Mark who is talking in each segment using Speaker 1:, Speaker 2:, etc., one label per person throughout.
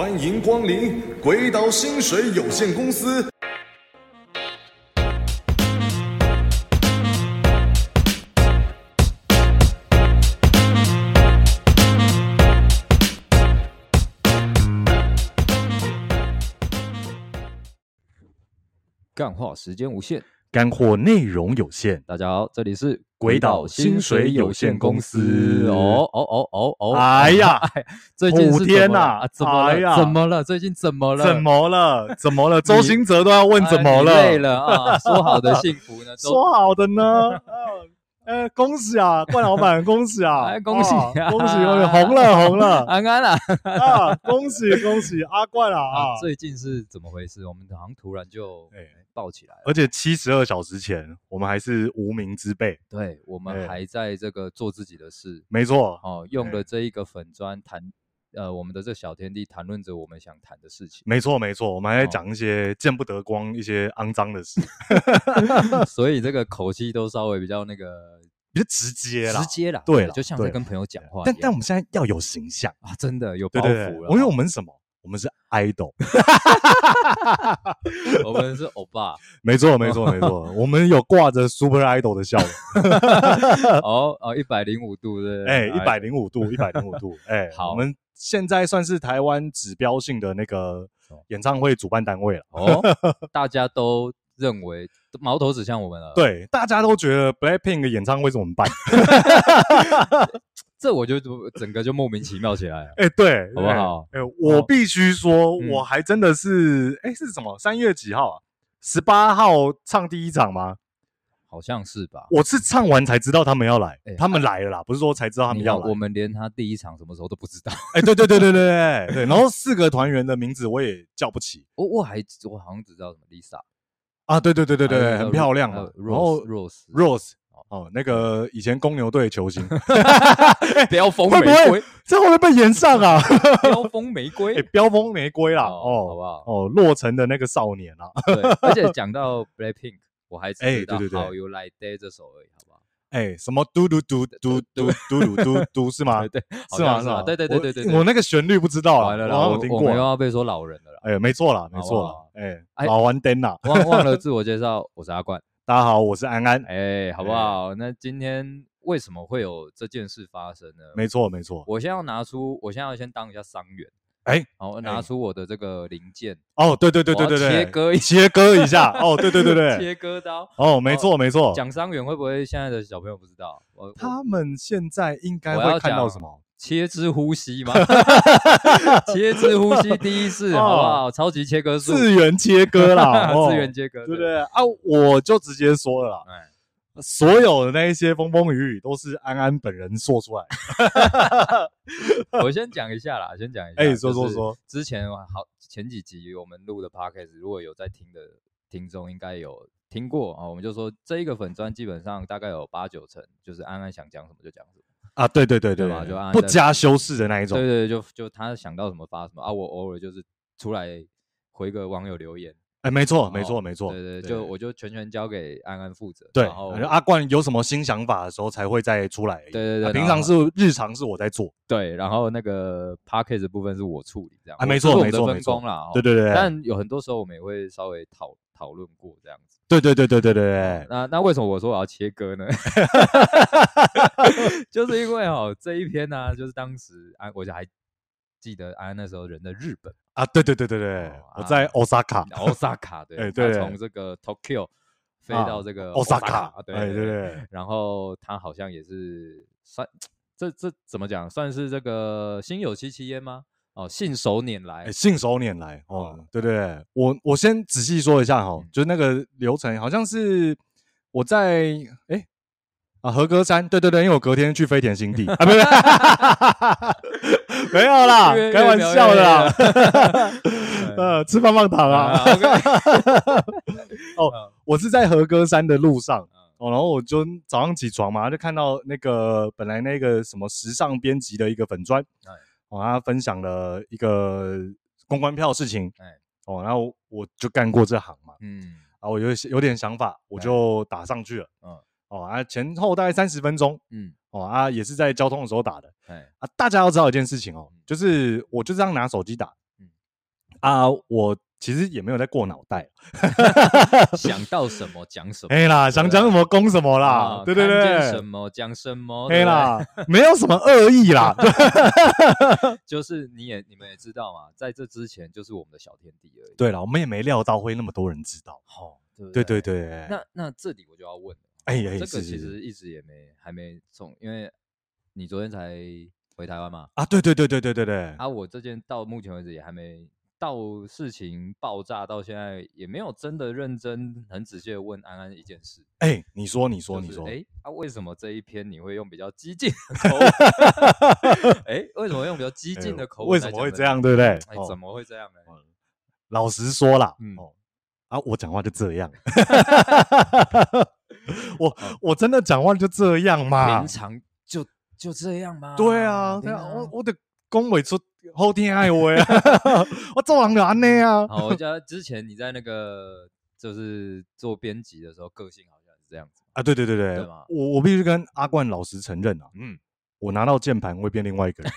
Speaker 1: 欢迎光临鬼岛薪水有限公司。
Speaker 2: 干话时间无限，
Speaker 3: 干货内容有限。
Speaker 2: 大家好，这里是
Speaker 3: 鬼岛薪水有限公司。
Speaker 2: 哦哦哦哦哦！
Speaker 3: 哎呀，
Speaker 2: 最近是
Speaker 3: 天
Speaker 2: 哪？怎么了？怎么了？最近怎么了？
Speaker 3: 怎么了？怎么了？周星哲都要问怎么了？
Speaker 2: 累了啊！说好的幸福呢？
Speaker 3: 说好的呢？呃，恭喜啊，冠老板，恭喜啊，
Speaker 2: 恭喜，
Speaker 3: 恭喜恭喜，红了，红了，
Speaker 2: 安安啊，
Speaker 3: 啊，恭喜，恭喜，阿冠啊，啊，
Speaker 2: 最近是怎么回事？我们好像突然就爆起来了，
Speaker 3: 而且七十二小时前，我们还是无名之辈，
Speaker 2: 对，我们还在这个做自己的事，
Speaker 3: 没错，
Speaker 2: 哦，用了这一个粉砖谈。呃，我们的这小天地谈论着我们想谈的事情。
Speaker 3: 没错，没错，我们还在讲一些见不得光、一些肮脏的事
Speaker 2: 所以这个口气都稍微比较那个
Speaker 3: 比较直接啦，
Speaker 2: 直接啦，
Speaker 3: 对，
Speaker 2: 就像在跟朋友讲话。
Speaker 3: 但但我们现在要有形象
Speaker 2: 啊，真的有包袱了。
Speaker 3: 因为我们什么？我们是 idol，
Speaker 2: 我们是欧巴。
Speaker 3: 没错，没错，没错，我们有挂着 super idol 的笑容。
Speaker 2: 哦哦，一百零五度对，
Speaker 3: 哎，一百零五度，一百零五度，哎，好，我们。现在算是台湾指标性的那个演唱会主办单位了哦，
Speaker 2: 大家都认为矛头指向我们了。
Speaker 3: 对，大家都觉得 Blackpink 的演唱会怎么办？
Speaker 2: 这我就整个就莫名其妙起来了。
Speaker 3: 哎，对，
Speaker 2: 好不好？
Speaker 3: 哎，我必须说，我还真的是，哎，是什么？三月几号啊？十八号唱第一场吗？
Speaker 2: 好像是吧，
Speaker 3: 我是唱完才知道他们要来，他们来了啦，不是说才知道他们要来，
Speaker 2: 我们连他第一场什么时候都不知道。
Speaker 3: 哎，对对对对对对 对，然后四个团员的名字我也叫不起，
Speaker 2: 我我还我好像只知道什么 Lisa
Speaker 3: 啊，对对对对对，很漂亮啊，
Speaker 2: 然后 Rose
Speaker 3: Rose 哦，那个以前公牛队球星，
Speaker 2: 飙风玫瑰，
Speaker 3: 这会不会被延上啊？
Speaker 2: 飙风玫瑰，
Speaker 3: 飙风玫瑰啦，哦，好不好？哦，洛城的那个少年啊，
Speaker 2: 对，而且讲到 Blackpink。我还知道 How You Like That 这首而已，好不好？
Speaker 3: 哎，什么嘟嘟嘟嘟嘟嘟嘟嘟嘟是吗？
Speaker 2: 对，是吗？是吗？对对对对对，
Speaker 3: 我那个旋律不知道了，然后我听过，
Speaker 2: 我们又要被说老人了。
Speaker 3: 哎，没错啦，没错啦，哎，老完灯啦，
Speaker 2: 忘忘了自我介绍，我是阿冠，
Speaker 3: 大家好，我是安安，
Speaker 2: 哎，好不好？那今天为什么会有这件事发生呢？
Speaker 3: 没错，没错，
Speaker 2: 我先要拿出，我先要先当一下伤员。
Speaker 3: 哎，
Speaker 2: 好，拿出我的这个零件。
Speaker 3: 哦，对对对对对对，
Speaker 2: 切割
Speaker 3: 切割一下。哦，对对对对，
Speaker 2: 切割刀。
Speaker 3: 哦，没错没错。
Speaker 2: 讲伤员会不会现在的小朋友不知道？
Speaker 3: 他们现在应该会看到什么？
Speaker 2: 切肢呼吸吗？切肢呼吸第一次，好不好？超级切割术，
Speaker 3: 次元切割啦，
Speaker 2: 次元切割，
Speaker 3: 对不对？啊，我就直接说了啦。所有的那一些风风雨雨都是安安本人说出来的。
Speaker 2: 我先讲一下啦，先讲一下。
Speaker 3: 哎，说说说，
Speaker 2: 之前好前几集我们录的 podcast，如果有在听的听众，应该有听过啊。我们就说这一个粉砖基本上大概有八九成，就是安安想讲什么就讲什么
Speaker 3: 啊。对对对对，吧就不加修饰的那一种。
Speaker 2: 对对，就就他想到什么发什么啊。我偶尔就是出来回个网友留言。
Speaker 3: 哎，没错，没错，没错，
Speaker 2: 对对，就我就全权交给安安负责。
Speaker 3: 对，然后阿冠有什么新想法的时候才会再出来。
Speaker 2: 对对对，
Speaker 3: 平常是日常是我在做。
Speaker 2: 对，然后那个 p a c k a g e 部分是我处理这样。
Speaker 3: 啊，没错，没错，分工
Speaker 2: 啦。
Speaker 3: 对对对。
Speaker 2: 但有很多时候我们也会稍微讨讨论过这样子。
Speaker 3: 对对对对对对。
Speaker 2: 那那为什么我说我要切割呢？就是因为哦，这一篇呢，就是当时安，我就还记得安安那时候人在日本。
Speaker 3: 啊，对对对对对，我在
Speaker 2: Osaka，Osaka，对，对，从这个 Tokyo 飞到这个
Speaker 3: Osaka，
Speaker 2: 对对对，然后他好像也是算这这怎么讲，算是这个心有戚戚焉吗？哦，信手拈来，
Speaker 3: 信手拈来，哦，对对，我我先仔细说一下哈，就是那个流程，好像是我在哎。啊，和歌山，对对对，因为我隔天去飞田新地。啊，不是，没有啦，开玩笑的啦，呃，吃棒棒糖啊，哦，我是在和歌山的路上，哦，然后我就早上起床嘛，就看到那个本来那个什么时尚编辑的一个粉专，哦，他分享了一个公关票的事情，哦，然后我就干过这行嘛，嗯，啊，我有有点想法，我就打上去了，嗯。哦啊，前后大概三十分钟，嗯，哦啊，也是在交通的时候打的，哎啊，大家要知道一件事情哦，就是我就这样拿手机打，嗯，啊，我其实也没有在过脑袋，
Speaker 2: 想到什么讲什么。
Speaker 3: 哎啦，想讲什么攻什么啦，对对对，
Speaker 2: 什么讲什么。
Speaker 3: 哎啦，没有什么恶意啦。
Speaker 2: 就是你也你们也知道嘛，在这之前就是我们的小天地而已。
Speaker 3: 对了，我们也没料到会那么多人知道。
Speaker 2: 好，
Speaker 3: 对对对。
Speaker 2: 那那这里我就要问了，
Speaker 3: 哎，
Speaker 2: 这个其实一直也没还没从，因为你昨天才。回台湾嘛？
Speaker 3: 啊，对对对对对对对。
Speaker 2: 啊，我这件到目前为止也还没到事情爆炸到现在，也没有真的认真很仔细的问安安一件事。
Speaker 3: 哎，你说，你说，
Speaker 2: 就是、
Speaker 3: 你说，
Speaker 2: 哎，啊，为什么这一篇你会用比较激进的口吻？哎，为什么用比较激进的口吻？
Speaker 3: 为什么会这样？对不对？
Speaker 2: 哎，怎么会这样呢？
Speaker 3: 哦、老实说啦，
Speaker 2: 嗯，
Speaker 3: 啊，我讲话就这样，我我真的讲话就这样嘛，
Speaker 2: 平常就。就这样吗？
Speaker 3: 对啊，对啊，我我得恭维出后天爱我呀，我做人就安尼啊。
Speaker 2: 好，我 记得之前你在那个就是做编辑的时候，个性好像是这样子
Speaker 3: 啊。对对对对，我我必须跟阿冠老实承认啊，嗯，我拿到键盘会变另外一个人，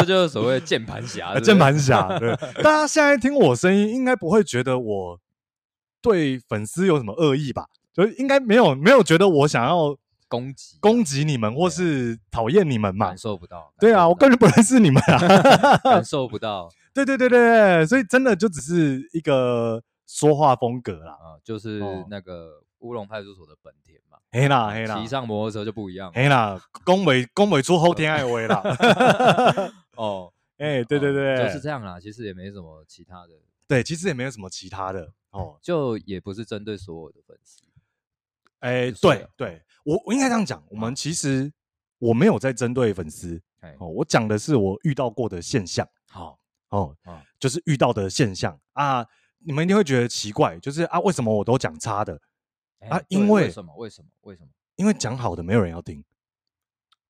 Speaker 2: 这就是所谓键盘侠。
Speaker 3: 键盘侠，对，大家现在听我声音，应该不会觉得我对粉丝有什么恶意吧？就应该没有没有觉得我想要。
Speaker 2: 攻击
Speaker 3: 攻击你们，或是讨厌你们嘛？
Speaker 2: 感受不到。
Speaker 3: 对啊，我根本不认识你们啊，
Speaker 2: 感受不到。
Speaker 3: 对对对对，所以真的就只是一个说话风格啦。
Speaker 2: 啊，就是那个乌龙派出所的本田嘛。
Speaker 3: 黑啦黑啦，
Speaker 2: 骑上摩托车就不一样。
Speaker 3: 黑啦，恭维恭维出后天爱威啦。
Speaker 2: 哦，
Speaker 3: 哎，对对对，
Speaker 2: 就是这样啦。其实也没什么其他的。
Speaker 3: 对，其实也没有什么其他的。哦，
Speaker 2: 就也不是针对所有的粉丝。
Speaker 3: 哎，对对。我我应该这样讲，我们其实我没有在针对粉丝，哦，我讲的是我遇到过的现象，好哦，就是遇到的现象啊，你们一定会觉得奇怪，就是啊，为什么我都讲差的啊？因为
Speaker 2: 为什么？为什么？为什么？
Speaker 3: 因为讲好的没有人要听，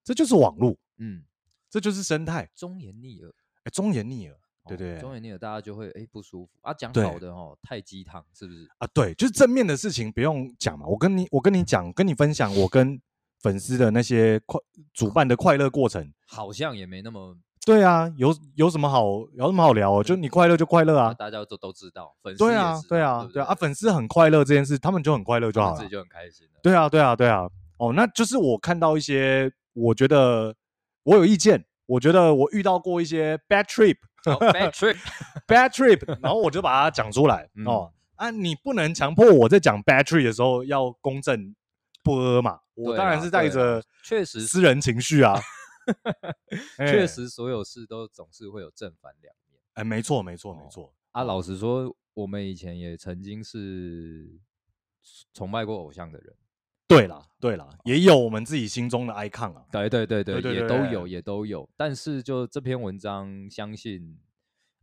Speaker 3: 这就是网络，
Speaker 2: 嗯，
Speaker 3: 这就是生态，
Speaker 2: 忠言逆耳，
Speaker 3: 哎，忠言逆耳。对对，
Speaker 2: 忠言逆耳，大家就会哎不舒服啊。讲好的哦，太鸡汤是不是？
Speaker 3: 啊，对，就是正面的事情不用讲嘛。我跟你，我跟你讲，跟你分享我跟粉丝的那些快主办的快乐过程，
Speaker 2: 好像也没那么。
Speaker 3: 对啊，有有什么好有什么好聊？就你快乐就快乐啊，
Speaker 2: 大家都都知道。粉丝
Speaker 3: 对啊，对啊，对啊，粉丝很快乐这件事，他们就很快乐就好了，
Speaker 2: 自己就很开心。
Speaker 3: 对啊，对啊，对啊。哦，那就是我看到一些，我觉得我有意见，我觉得我遇到过一些 bad trip。
Speaker 2: Oh, bad trip，bad
Speaker 3: trip，然后我就把它讲出来、嗯、哦啊！你不能强迫我在讲 bad trip 的时候要公正不阿嘛？我当然是带着确实私人情绪啊。
Speaker 2: 确实，所有事都总是会有正反两面。
Speaker 3: 哎，没错，没错，没错。
Speaker 2: 啊，老实说，我们以前也曾经是崇拜过偶像的人。
Speaker 3: 对啦，对啦，也有我们自己心中的 icon 啊，
Speaker 2: 对对对对，也都有，也都有。但是就这篇文章，相信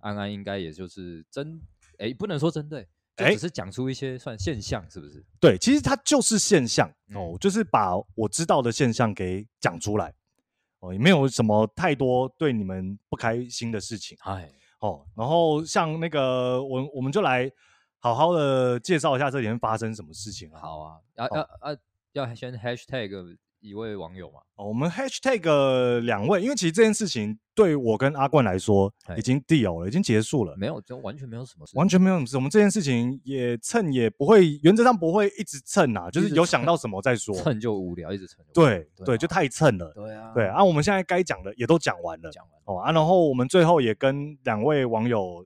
Speaker 2: 安安应该也就是针，哎，不能说针对，就只是讲出一些算现象，是不是？
Speaker 3: 对，其实它就是现象哦，就是把我知道的现象给讲出来哦，也没有什么太多对你们不开心的事情，
Speaker 2: 哎，
Speaker 3: 哦，然后像那个我我们就来好好的介绍一下这里面发生什么事情啊。
Speaker 2: 好啊，啊啊啊！要先 hashtag 一位网友嘛？
Speaker 3: 哦，我们 hashtag 两位，因为其实这件事情对我跟阿冠来说已经 deal 了，已经结束了，
Speaker 2: 没有，就完全没有什么事，
Speaker 3: 完全没有什么事。我们这件事情也蹭也不会，原则上不会一直蹭啊，就是有想到什么再说，
Speaker 2: 蹭就无聊，一直蹭。
Speaker 3: 对对，就太蹭了。
Speaker 2: 对啊，
Speaker 3: 对啊，我们现在该讲的也都讲完了，讲完哦啊，然后我们最后也跟两位网友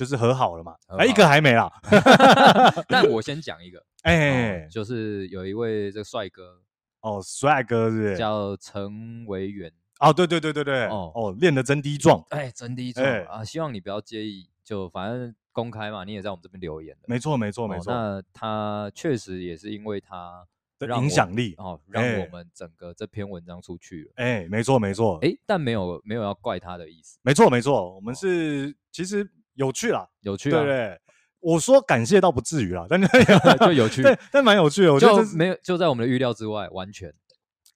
Speaker 3: 就是和好了嘛，哎，一个还没啦
Speaker 2: 但我先讲一个。
Speaker 3: 哎、
Speaker 2: 就是有一位这个帅哥
Speaker 3: 哦，帅哥是，是？
Speaker 2: 叫陈维元
Speaker 3: 哦，对对对对对，哦。哦，练的真低壮，
Speaker 2: 哎，真低壮、欸、啊，希望你不要介意，就反正公开嘛，你也在我们这边留言的，
Speaker 3: 没错没错没错、哦，
Speaker 2: 那他确实也是因为他
Speaker 3: 的影响力
Speaker 2: 哦，让我们整个这篇文章出去了，
Speaker 3: 哎、欸，没错没错，
Speaker 2: 哎、欸，但没有没有要怪他的意思，
Speaker 3: 没错没错，我们是、哦、其实有趣啦，
Speaker 2: 有趣、啊，对，对对。
Speaker 3: 我说感谢倒不至于啦，但
Speaker 2: 就有趣，
Speaker 3: 对，但蛮有趣的。我觉得
Speaker 2: 就没有就在我们的预料之外，完全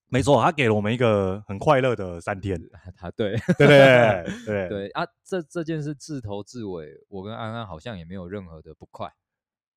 Speaker 3: 没错。他给了我们一个很快乐的三天。
Speaker 2: 他 对
Speaker 3: 对对对
Speaker 2: 对 啊，这这件事自头至尾，我跟安安好像也没有任何的不快。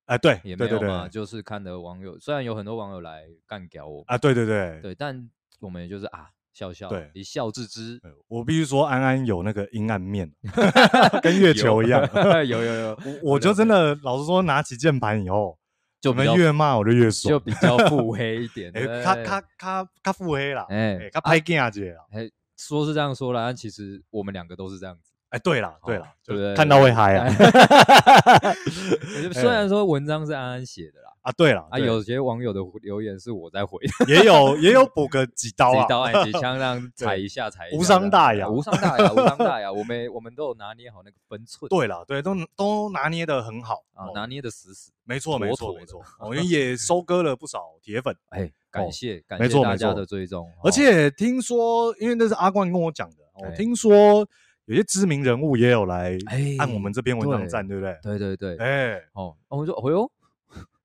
Speaker 3: 哎，对，
Speaker 2: 也没有嘛，就是看的网友，虽然有很多网友来干掉我
Speaker 3: 啊，对对对
Speaker 2: 对，但我们也就是啊，笑笑，
Speaker 3: 对，
Speaker 2: 一笑置之。
Speaker 3: 我必须说，安安有那个阴暗面，跟月球一样。
Speaker 2: 有有有，
Speaker 3: 我我就真的老实说，拿起键盘以后，就我们越骂我就越爽，
Speaker 2: 就比较腹黑一点。
Speaker 3: 哎，他他他他腹黑了，哎，他拍镜啊姐了。
Speaker 2: 哎，说是这样说啦，但其实我们两个都是这样子。
Speaker 3: 哎，对了对了，
Speaker 2: 对不对？
Speaker 3: 看到会嗨啊。
Speaker 2: 虽然说文章是安安写的啦。
Speaker 3: 啊，对了，
Speaker 2: 啊，有些网友的留言是我在回，
Speaker 3: 也有也有补个几刀啊，
Speaker 2: 几刀哎，几 枪让踩一下，踩一下，
Speaker 3: 无伤大雅，
Speaker 2: 无伤大雅，无伤大雅。我们我们都有拿捏好那个分寸。
Speaker 3: 对了，对，都都拿捏得很好
Speaker 2: 啊，拿捏得死死。
Speaker 3: 没错，没错，没错。我们也收割了不少铁粉，
Speaker 2: 哎，感谢感谢大家的追踪。
Speaker 3: 而且听说，因为那是阿冠跟我讲的，我听说有些知名人物也有来按我们这篇文章赞，对不对？
Speaker 2: 对对对，
Speaker 3: 哎，
Speaker 2: 哦，我说，哎呦。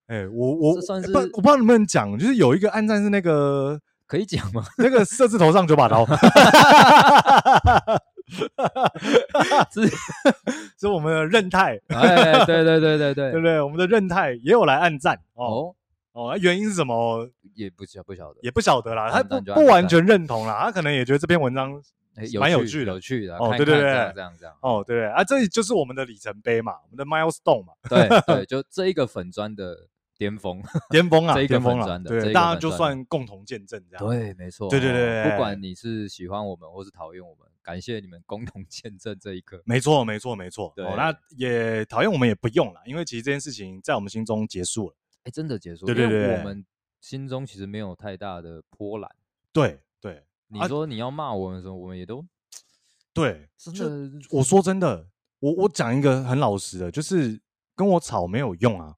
Speaker 3: 哎，我我算是不，我不知道能不能讲，就是有一个按赞是那个
Speaker 2: 可以讲吗？
Speaker 3: 那个色字头上九把刀，是是我们的任太，
Speaker 2: 哎，对对对对对，
Speaker 3: 对不对？我们的任太也有来按赞哦哦，原因是什么？
Speaker 2: 也不晓不晓得，
Speaker 3: 也不晓得啦，他不不完全认同啦，他可能也觉得这篇文章蛮有趣的，
Speaker 2: 有趣的
Speaker 3: 哦，对对对，这
Speaker 2: 样这样，
Speaker 3: 哦，对对啊，这就是我们的里程碑嘛，我们的 milestone 嘛，
Speaker 2: 对 对，就这一个粉砖的。巅峰，
Speaker 3: 巅峰啊！
Speaker 2: 这一个粉砖的，
Speaker 3: 对，大家就算共同见证这样。
Speaker 2: 对，没错。
Speaker 3: 对对对，
Speaker 2: 不管你是喜欢我们或是讨厌我们，感谢你们共同 见证这一刻。
Speaker 3: 没错，没错，没错。对，那也讨厌我们也不用了，因为其实这件事情在我们心中结束了。
Speaker 2: 哎，真的结束。
Speaker 3: 对对对，
Speaker 2: 我们心中其实没有太大的波澜。
Speaker 3: 对对，
Speaker 2: 你说你要骂我们的时候，我们也都
Speaker 3: 对。真的，我说真的，我我讲一个很老实的，就是跟我吵没有用啊。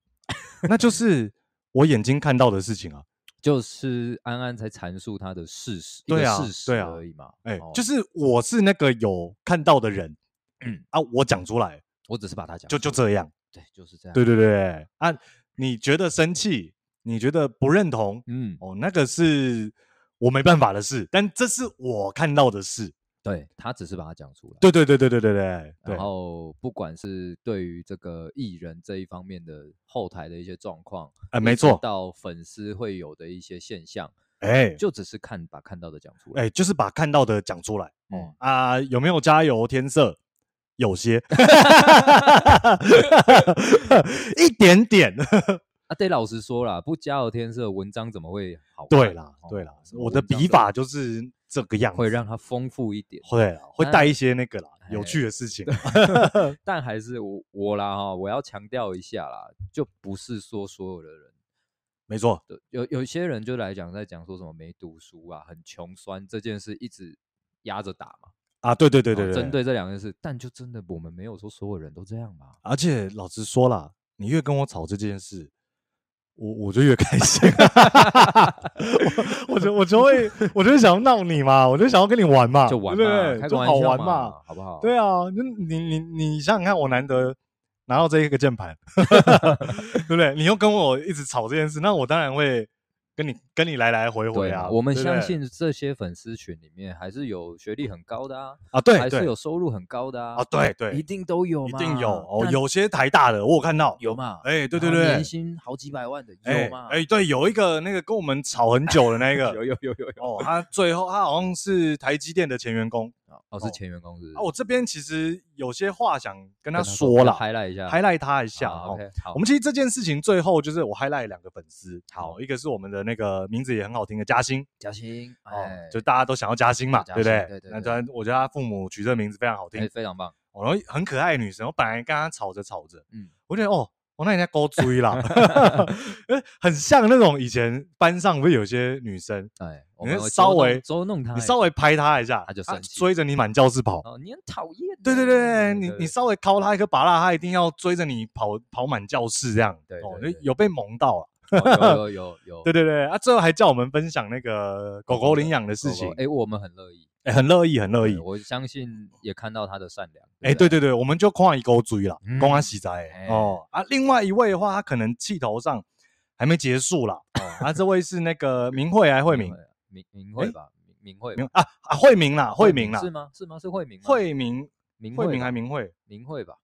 Speaker 3: 那就是我眼睛看到的事情啊，
Speaker 2: 就是安安在阐述他的事实，
Speaker 3: 对啊，
Speaker 2: 事实而已嘛。
Speaker 3: 哎，就是我是那个有看到的人，嗯啊，我讲出来，
Speaker 2: 我只是把它讲，
Speaker 3: 就就这样，
Speaker 2: 对，就是这样，
Speaker 3: 对对对啊，你觉得生气，你觉得不认同，嗯，哦，那个是我没办法的事，但这是我看到的事。
Speaker 2: 对，他只是把它讲出来。
Speaker 3: 对对对对对对对。
Speaker 2: 然后不管是对于这个艺人这一方面的后台的一些状况，
Speaker 3: 哎，没错，
Speaker 2: 到粉丝会有的一些现象，
Speaker 3: 哎，
Speaker 2: 就只是看把看到的讲出
Speaker 3: 来，哎，就是把看到的讲出来。哦啊，有没有加油天色？有些，一点点。
Speaker 2: 啊，得老实说啦，不加油添色，文章怎么会好？
Speaker 3: 对啦，对啦，我的笔法就是。这个样子
Speaker 2: 会让它丰富一点，
Speaker 3: 会会带一些那个啦，有趣的事情。
Speaker 2: 但还是我我啦哈，我要强调一下啦，就不是说所有的人，
Speaker 3: 没错，
Speaker 2: 有有些人就来讲在讲说什么没读书啊，很穷酸这件事一直压着打嘛。
Speaker 3: 啊，对对对对对，
Speaker 2: 针对这两件事，但就真的我们没有说所有人都这样嘛。
Speaker 3: 而且老实说啦，你越跟我吵这件事。我我就越开心，我我就我就会，我就想要闹你嘛，我就想要跟你玩嘛，
Speaker 2: 就玩，
Speaker 3: 对不对？就好玩嘛，
Speaker 2: 好不好？
Speaker 3: 对啊，你你你你想想看，我难得拿到这一个键盘，对不对？你又跟我一直吵这件事，那我当然会。跟你跟你来来回回啊，
Speaker 2: 我们相信这些粉丝群里面还是有学历很高的啊，
Speaker 3: 啊对，
Speaker 2: 还是有收入很高的啊，
Speaker 3: 啊对对，
Speaker 2: 一定都有，
Speaker 3: 一定有哦，有些台大的我有看到
Speaker 2: 有嘛，
Speaker 3: 哎对对对，
Speaker 2: 年薪好几百万的有嘛，
Speaker 3: 哎对，有一个那个跟我们吵很久的那 个，
Speaker 2: 有有有有有，
Speaker 3: 哦，他最后他好像是台积电的前员工，
Speaker 2: 哦是前员工是，
Speaker 3: 啊我这边其实有些话想跟他说了
Speaker 2: ，highlight 一下
Speaker 3: ，highlight 他一下，OK，好，我们其实这件事情最后就是我 highlight 两个粉丝，好，一个是我们的那个名字也。很好听的嘉欣，
Speaker 2: 嘉欣哦，
Speaker 3: 就大家都想要嘉欣嘛，对不对？对对。然，我觉得他父母取这个名字非常好听，
Speaker 2: 非常棒。
Speaker 3: 然后很可爱的女生，我本来跟她吵着吵着，嗯，我觉得哦，我那人家高追啦，很像那种以前班上不是有些女生，哎，你稍微
Speaker 2: 捉弄她，
Speaker 3: 你稍微拍她一下，
Speaker 2: 她就生气，
Speaker 3: 追着你满教室跑。
Speaker 2: 哦，你很讨厌。
Speaker 3: 对对对，你你稍微敲她一颗芭乐，她一定要追着你跑跑满教室这样。对，哦，有被萌到了。
Speaker 2: 有有有 有，
Speaker 3: 对对对啊！最后还叫我们分享那个狗狗领养的事情，
Speaker 2: 哎，我们很乐意，
Speaker 3: 哎，很乐意，很乐意。
Speaker 2: 我相信也看到他的善良，
Speaker 3: 哎，对对对，我们就夸一勾追了，公安喜在哦啊！另外一位的话，他可能气头上还没结束啦。哦，啊，这位是那个明慧还是慧明？
Speaker 2: 明明慧吧，明慧
Speaker 3: 啊啊，慧明啦，慧明啦，
Speaker 2: 是吗？是吗？是慧明？
Speaker 3: 慧明，明慧明还明慧？
Speaker 2: 明慧吧。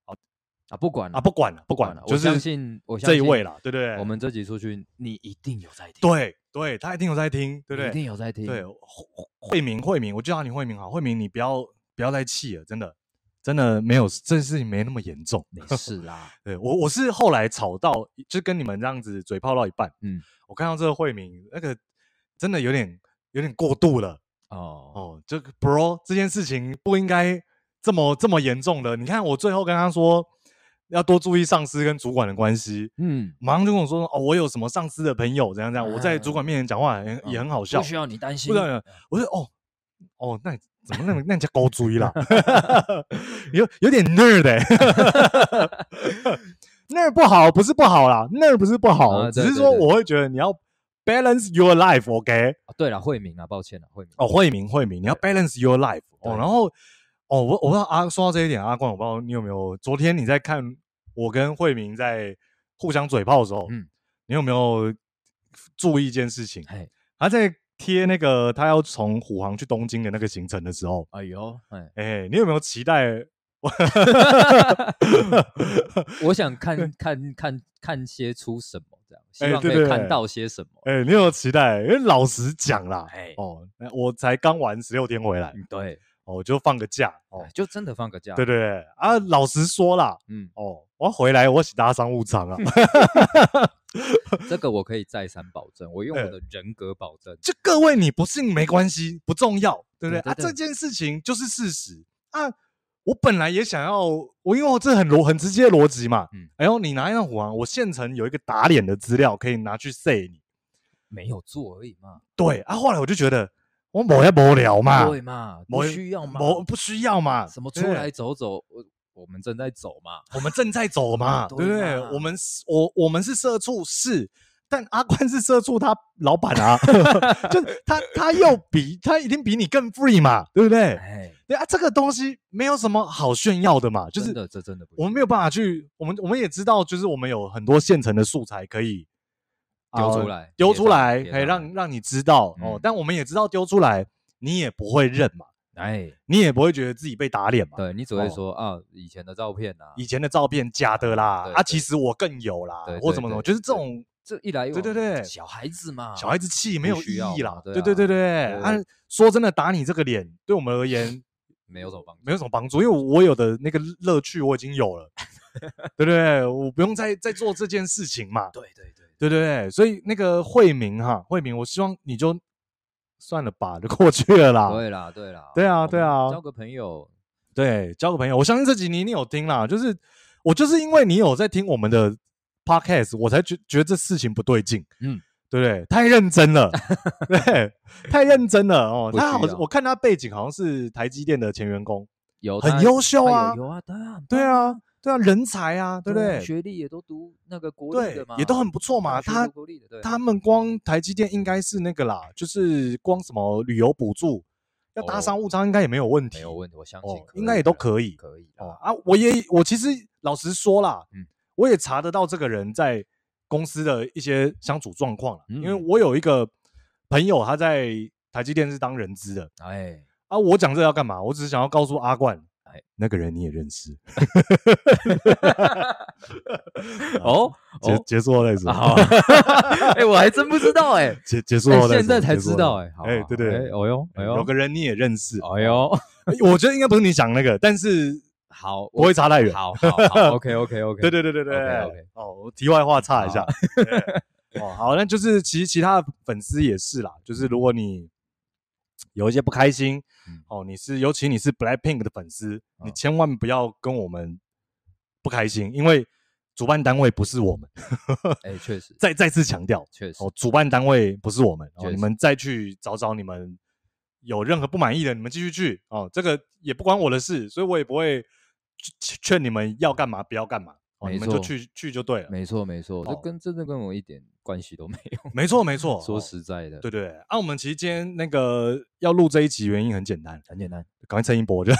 Speaker 2: 啊，不管了
Speaker 3: 啊，不管了，不管了，
Speaker 2: 我相信，我
Speaker 3: 这一位了，对不对，
Speaker 2: 我们这集出去，你一定有在听，
Speaker 3: 对，对他一定有在听，对不对？
Speaker 2: 一定有在听。
Speaker 3: 对，慧明，慧明，我叫你慧明好，慧明，你不要不要再气了，真的，真的没有，这事情没那么严重，
Speaker 2: 没 事啦。
Speaker 3: 对我，我是后来吵到，就跟你们这样子嘴炮到一半，嗯，我看到这个慧明，那个真的有点有点过度了，哦哦，这个 bro 这件事情不应该这么这么严重的，你看我最后跟他说。要多注意上司跟主管的关系。嗯，马上就跟我说哦，我有什么上司的朋友怎样怎样，我在主管面前讲话也也很好笑，
Speaker 2: 不需要你担心。
Speaker 3: 我说哦哦，那怎么那那你叫高追啦？有有点 nerd 的，nerd 不好，不是不好啦，nerd 不是不好，只是说我会觉得你要 balance your life，OK？
Speaker 2: 对了，慧明啊，抱歉了，慧明
Speaker 3: 哦，慧明慧明，你要 balance your life 哦，然后。哦，我我不知道阿说到这一点，阿冠，我不知道你有没有昨天你在看我跟慧明在互相嘴炮的时候，嗯，你有没有注意一件事情？嘿他在贴那个他要从虎航去东京的那个行程的时候，哎呦，哎，哎，你有没有期待？
Speaker 2: 我想看看看看些出什么这样，希望可以看到些什么。
Speaker 3: 哎、欸欸，你有没有期待？因为老实讲啦，哎，哦，我才刚玩十六天回来，
Speaker 2: 对。
Speaker 3: 我就放个假哦，
Speaker 2: 就真的放个假。
Speaker 3: 对对对啊，老实说啦，嗯哦，我要回来，我是搭商务舱啊。
Speaker 2: 这个我可以再三保证，我用我的人格保证。
Speaker 3: 就各位你不信没关系，不重要，对不对啊？这件事情就是事实啊。我本来也想要，我因为我这很逻很直接的逻辑嘛。嗯，哎呦，你拿一张虎航，我现成有一个打脸的资料可以拿去 say 你，
Speaker 2: 没有做而已嘛。
Speaker 3: 对啊，后来我就觉得。我某也无聊嘛，
Speaker 2: 对嘛，不需要嘛，
Speaker 3: 不需要嘛，
Speaker 2: 什么出来走走，我我们正在走嘛，
Speaker 3: 我们正在走嘛，对不对？我们我我们是社畜是，但阿关是社畜，他老板啊，就他他又比他一定比你更 free 嘛，对不对？哎，对啊，这个东西没有什么好炫耀的嘛，就是
Speaker 2: 这真的，
Speaker 3: 我们没有办法去，我们我们也知道，就是我们有很多现成的素材可以。
Speaker 2: 丢出来，
Speaker 3: 丢出来，可以让让你知道哦。但我们也知道丢出来，你也不会认嘛。哎，你也不会觉得自己被打脸嘛。
Speaker 2: 对，你只会说啊，以前的照片啊，
Speaker 3: 以前的照片假的啦。啊，其实我更有啦，或怎么怎么，就是这种
Speaker 2: 这一来，
Speaker 3: 对对对，
Speaker 2: 小孩子嘛，
Speaker 3: 小孩子气没有意义啦。对对对对，啊，说真的，打你这个脸，对我们而言
Speaker 2: 没有什么帮，
Speaker 3: 没有什么帮助，因为我有的那个乐趣我已经有了，对不对？我不用再再做这件事情嘛。
Speaker 2: 对对对。
Speaker 3: 对对对，所以那个慧明哈，慧明，我希望你就算了吧，就过去了啦。
Speaker 2: 对啦，对啦，
Speaker 3: 对啊，对啊，
Speaker 2: 交个朋友，
Speaker 3: 对，交个朋友。我相信这集你你有听啦，就是我就是因为你有在听我们的 podcast，我才觉觉得这事情不对劲，嗯，对不对？太认真了，对，太认真了哦。他好，我看他背景好像是台积电的前员工，
Speaker 2: 有
Speaker 3: 很优秀啊，
Speaker 2: 有啊，对啊，
Speaker 3: 对啊。对啊，人才啊，对不对？
Speaker 2: 学历也都读那个国立的嘛，
Speaker 3: 也都很不错嘛。他他们光台积电应该是那个啦，就是光什么旅游补助，要搭商务舱应该也没有问题，
Speaker 2: 没有问题，我相信
Speaker 3: 应该也都可以，
Speaker 2: 可以
Speaker 3: 哦啊。我也我其实老实说啦，嗯，我也查得到这个人在公司的一些相处状况，因为我有一个朋友他在台积电是当人资的，哎啊，我讲这要干嘛？我只是想要告诉阿冠。那个人你也认识？
Speaker 2: 哦，
Speaker 3: 结结束了，类似。
Speaker 2: 哎，我还真不知道哎，
Speaker 3: 结结束了，
Speaker 2: 现在才知道哎。
Speaker 3: 哎，对对，
Speaker 2: 哦哟，哎呦，
Speaker 3: 有个人你也认识？
Speaker 2: 哎呦，
Speaker 3: 我觉得应该不是你讲那个，但是
Speaker 2: 好，
Speaker 3: 不会差太远。
Speaker 2: 好好，OK OK OK，
Speaker 3: 对对对对对，OK。哦，我题外话插一下。哦，好，那就是其实其他的粉丝也是啦，就是如果你。有一些不开心，嗯、哦，你是尤其你是 Blackpink 的粉丝，哦、你千万不要跟我们不开心，因为主办单位不是我们。
Speaker 2: 哎、欸，确实，
Speaker 3: 再再次强调，确实，哦，主办单位不是我们，哦，你们再去找找你们有任何不满意的，你们继续去，哦，这个也不关我的事，所以我也不会劝你们要干嘛不要干嘛。你们就去去就对了，
Speaker 2: 没错没错，这跟真的跟我一点关系都没有。
Speaker 3: 没错没错，
Speaker 2: 说实在的，
Speaker 3: 对对。啊，我们其实今天那个要录这一集原因很简单，
Speaker 2: 很简单，
Speaker 3: 赶快蹭一波，就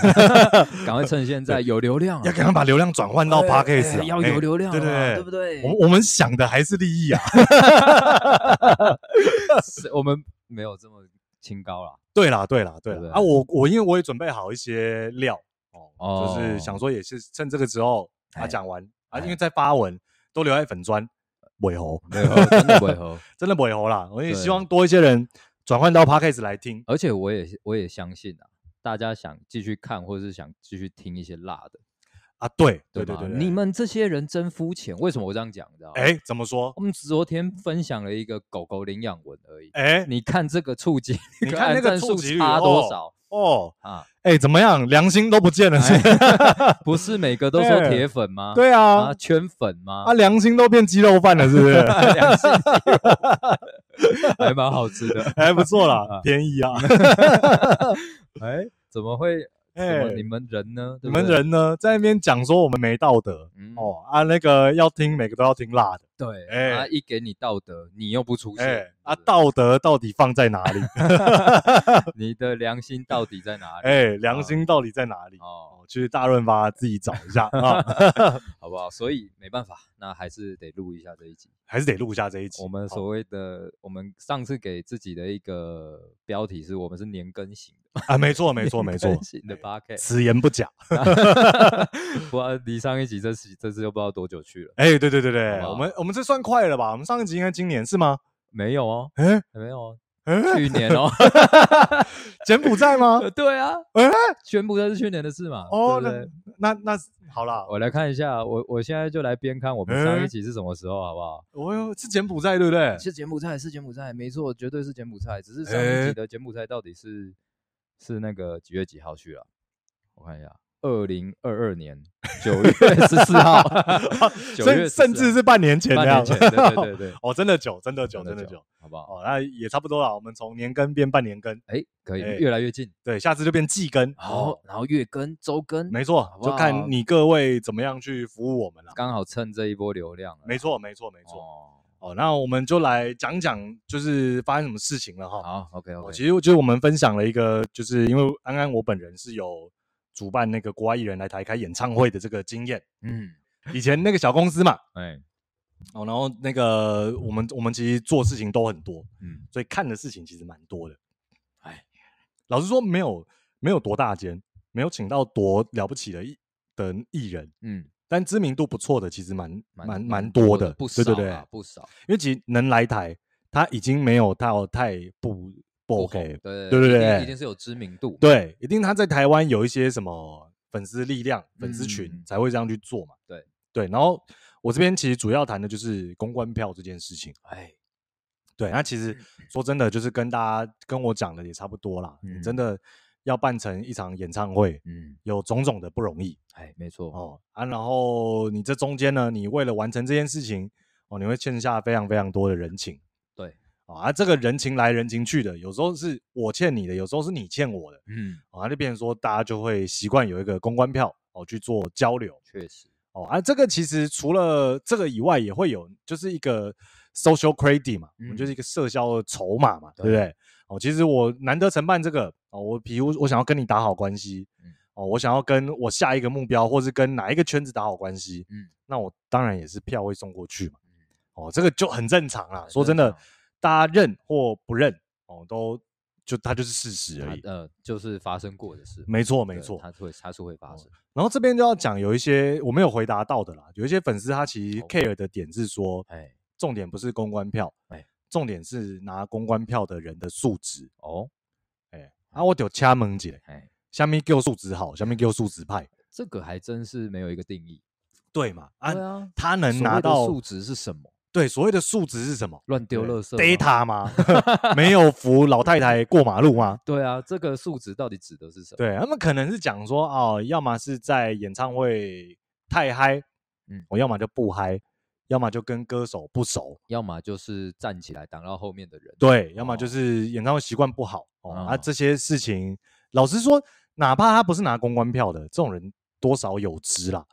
Speaker 2: 赶快趁现 在有流量，
Speaker 3: 要赶快把流量转换到 Podcast，
Speaker 2: 要有流量，对对对不对？
Speaker 3: 我我们想的还是利益啊，
Speaker 2: 我们没有这么清高啦。
Speaker 3: 对啦对啦对啦。啊，我我因为我也准备好一些料哦，就是想说也是趁这个时候啊讲完。啊，因为在发文都留在粉专，尾猴，
Speaker 2: 尾猴真的尾喉，
Speaker 3: 真的尾喉 啦！我也希望多一些人转换到 Podcast 来听，
Speaker 2: 而且我也我也相信啊，大家想继续看或者是想继续听一些辣的。
Speaker 3: 啊，对对对对，
Speaker 2: 你们这些人真肤浅。为什么我这样讲？你知道吗？
Speaker 3: 哎，怎么说？
Speaker 2: 我们昨天分享了一个狗狗领养文而已。
Speaker 3: 哎，
Speaker 2: 你看这个触及，
Speaker 3: 你看那个触及率
Speaker 2: 差多少？
Speaker 3: 哦啊，哎，怎么样？良心都不见了是？
Speaker 2: 不是每个都说铁粉吗？
Speaker 3: 对啊，
Speaker 2: 圈粉吗？
Speaker 3: 啊，良心都变鸡肉饭了，是不是？
Speaker 2: 还蛮好吃的，
Speaker 3: 还不错啦，便宜啊。
Speaker 2: 哎，怎么会？哎，你们人呢？
Speaker 3: 你们人呢？在那边讲说我们没道德哦啊，那个要听每个都要听辣的。
Speaker 2: 对，哎，一给你道德，你又不出现，
Speaker 3: 啊，道德到底放在哪里？
Speaker 2: 你的良心到底在哪里？
Speaker 3: 哎，良心到底在哪里？哦，去大润发自己找一下 啊，
Speaker 2: 好不好？所以没办法，那还是得录一下这一集，
Speaker 3: 还是得录一下这一集。
Speaker 2: 我们所谓的，我们上次给自己的一个标题是我们是年更型的
Speaker 3: 啊，没错，没错，没错，
Speaker 2: 新的八 K，
Speaker 3: 此言不假。
Speaker 2: 不，离上一集这次这次又不知道多久去了。
Speaker 3: 哎，对对对对，我们我们。这算快了吧？我们上一集应该今年是吗？
Speaker 2: 没有哦，
Speaker 3: 哎，
Speaker 2: 没有哦，去年哦，
Speaker 3: 柬埔寨吗？
Speaker 2: 对啊，哎，柬埔寨是去年的事嘛？哦，
Speaker 3: 那那那好了，
Speaker 2: 我来看一下，我我现在就来边看我们上一集是什么时候，好不好？
Speaker 3: 哦哟，是柬埔寨对不对？
Speaker 2: 是柬埔寨，是柬埔寨，没错，绝对是柬埔寨。只是上一集的柬埔寨到底是是那个几月几号去了？我看一下。二零二二年九月十四号，
Speaker 3: 所以甚至是半年前，
Speaker 2: 半年前，对对对对，
Speaker 3: 哦，真的久，真的久，真的久，
Speaker 2: 好不好？
Speaker 3: 哦，那也差不多了。我们从年更变半年更，
Speaker 2: 哎，可以，越来越近。
Speaker 3: 对，下次就变季更，
Speaker 2: 好，然后月更、周更，
Speaker 3: 没错，就看你各位怎么样去服务我们了。
Speaker 2: 刚好趁这一波流量，
Speaker 3: 没错，没错，没错。哦，那我们就来讲讲，就是发生什么事情了哈。
Speaker 2: 好，OK，OK。
Speaker 3: 其实就是我们分享了一个，就是因为安安我本人是有。主办那个国外艺人来台开演唱会的这个经验，嗯，以前那个小公司嘛，哎，哦，然后那个我们我们其实做事情都很多，嗯，所以看的事情其实蛮多的，哎，老实说没有没有多大间，没有请到多了不起的艺的艺人，嗯，但知名度不错的其实蛮蛮蛮多的，
Speaker 2: 不少，对对对，不少，
Speaker 3: 因为其实能来台，他已经没有到太不。不 OK，
Speaker 2: 对对对对，一定是有知名度，
Speaker 3: 对，一定他在台湾有一些什么粉丝力量、粉丝群才会这样去做嘛，
Speaker 2: 对
Speaker 3: 对。然后我这边其实主要谈的就是公关票这件事情，哎，对，那其实说真的，就是跟大家跟我讲的也差不多啦。你真的要办成一场演唱会，嗯，有种种的不容易，
Speaker 2: 哎，没错
Speaker 3: 哦啊。然后你这中间呢，你为了完成这件事情，哦，你会欠下非常非常多的人情。对啊，这个人情来人情去的，有时候是我欠你的，有时候是你欠我的，嗯，啊，就变成说大家就会习惯有一个公关票哦去做交流，
Speaker 2: 确实，
Speaker 3: 哦，啊，这个其实除了这个以外，也会有就是一个 social credit 嘛，嗯，就是一个社交的筹码嘛，对，对不对？哦，其实我难得承办这个，哦，我比如我想要跟你打好关系，嗯，哦，我想要跟我下一个目标，或是跟哪一个圈子打好关系，嗯，那我当然也是票会送过去嘛，哦，这个就很正常啦，说真的。大家认或不认哦，都就它就是事实而已。
Speaker 2: 呃，就是发生过的事。
Speaker 3: 没错，没错，
Speaker 2: 它会它是会发生。
Speaker 3: 然后这边就要讲有一些我没有回答到的啦，有一些粉丝他其实 care 的点是说，哎，重点不是公关票，哎，重点是拿公关票的人的素质哦，哎，啊，我就掐门姐，哎，下面给我素质好，下面给我素质派，
Speaker 2: 这个还真是没有一个定义，
Speaker 3: 对嘛？啊，他能拿到
Speaker 2: 素质是什么？
Speaker 3: 对，所谓的素质是什么？
Speaker 2: 乱丢垃圾
Speaker 3: ？data 吗？没有扶老太太过马路吗？
Speaker 2: 对啊，这个素质到底指的是什么？
Speaker 3: 对，他们可能是讲说哦，要么是在演唱会太嗨，嗯，我要么就不嗨，要么就跟歌手不熟，
Speaker 2: 要么就是站起来挡到后面的人，
Speaker 3: 对，要么就是演唱会习惯不好哦，哦啊，这些事情，老实说，哪怕他不是拿公关票的，这种人多少有之啦，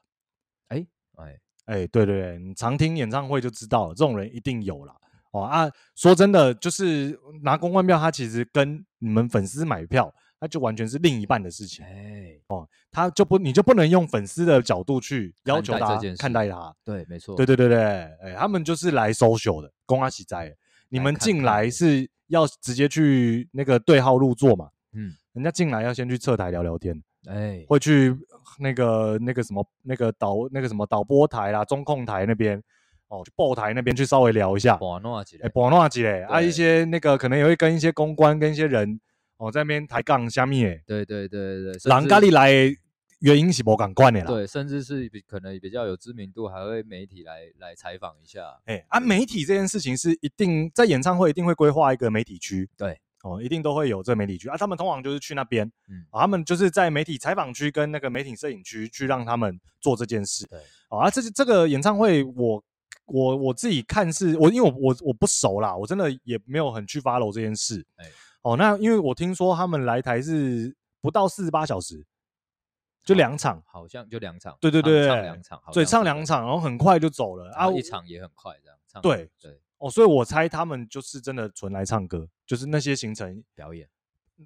Speaker 3: 哎哎。哎，对对对，你常听演唱会就知道了，这种人一定有啦。哦啊，说真的，就是拿公关票，他其实跟你们粉丝买票，那就完全是另一半的事情。哎，哦，他就不，你就不能用粉丝的角度去要求他看待他。
Speaker 2: 对，没错。
Speaker 3: 对对对对，哎，他们就是来 social 的，公阿喜在，你们进来是要直接去那个对号入座嘛？嗯，人家进来要先去侧台聊聊天。哎，会去那个那个什么那个导那个什么导播台啦、中控台那边哦，去报台那边去稍微聊一下，哎，博诺几嘞，啊，一些那个可能也会跟一些公关跟一些人哦在那边抬杠虾米诶，
Speaker 2: 对对对对，
Speaker 3: 人家里来原因是无共款的啦，
Speaker 2: 对，甚至是比可能比较有知名度，还会媒体来来采访一下，
Speaker 3: 哎，啊，媒体这件事情是一定在演唱会一定会规划一个媒体区，
Speaker 2: 对。
Speaker 3: 哦，一定都会有这个媒体区。啊，他们通常就是去那边，
Speaker 2: 嗯、
Speaker 3: 啊，他们就是在媒体采访区跟那个媒体摄影区去让他们做这件事。
Speaker 2: 对，
Speaker 3: 啊，这这个演唱会我我我自己看是，我因为我我我不熟啦，我真的也没有很去 follow 这件事。哎、欸，哦，那因为我听说他们来台是不到四十八小时，就两场，
Speaker 2: 好像就两场，
Speaker 3: 对对对，
Speaker 2: 唱两场，
Speaker 3: 对，唱两场，然后很快就走了啊，
Speaker 2: 一场也很快这样，唱
Speaker 3: 对
Speaker 2: 对。
Speaker 3: 哦，所以我猜他们就是真的纯来唱歌，就是那些行程
Speaker 2: 表演，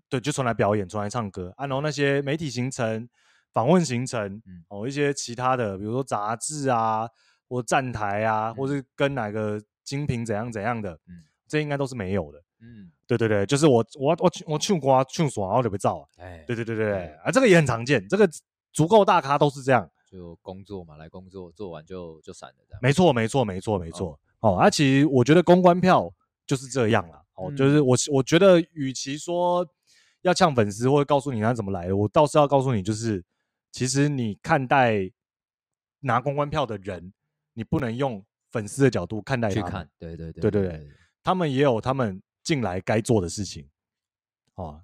Speaker 3: 对，就纯来表演，纯来唱歌。啊。然后那些媒体行程、访问行程，
Speaker 2: 嗯，
Speaker 3: 哦，一些其他的，比如说杂志啊，或站台啊，嗯、或是跟哪个精品怎样怎样的，嗯，这应该都是没有的，
Speaker 2: 嗯，对
Speaker 3: 对对，就是我我我我唱歌唱爽，然后就被照啊，
Speaker 2: 哎，
Speaker 3: 对对对对，啊，这个也很常见，这个足够大咖都是这样，
Speaker 2: 就工作嘛，来工作，做完就就散了这样，
Speaker 3: 没错没错没错没错。哦，而、啊、其实我觉得公关票就是这样啦。哦，嗯、就是我我觉得，与其说要呛粉丝或者告诉你他怎么来的，我倒是要告诉你，就是其实你看待拿公关票的人，你不能用粉丝的角度看待他们。
Speaker 2: 去看，对对对
Speaker 3: 对对对，他们也有他们进来该做的事情。哦，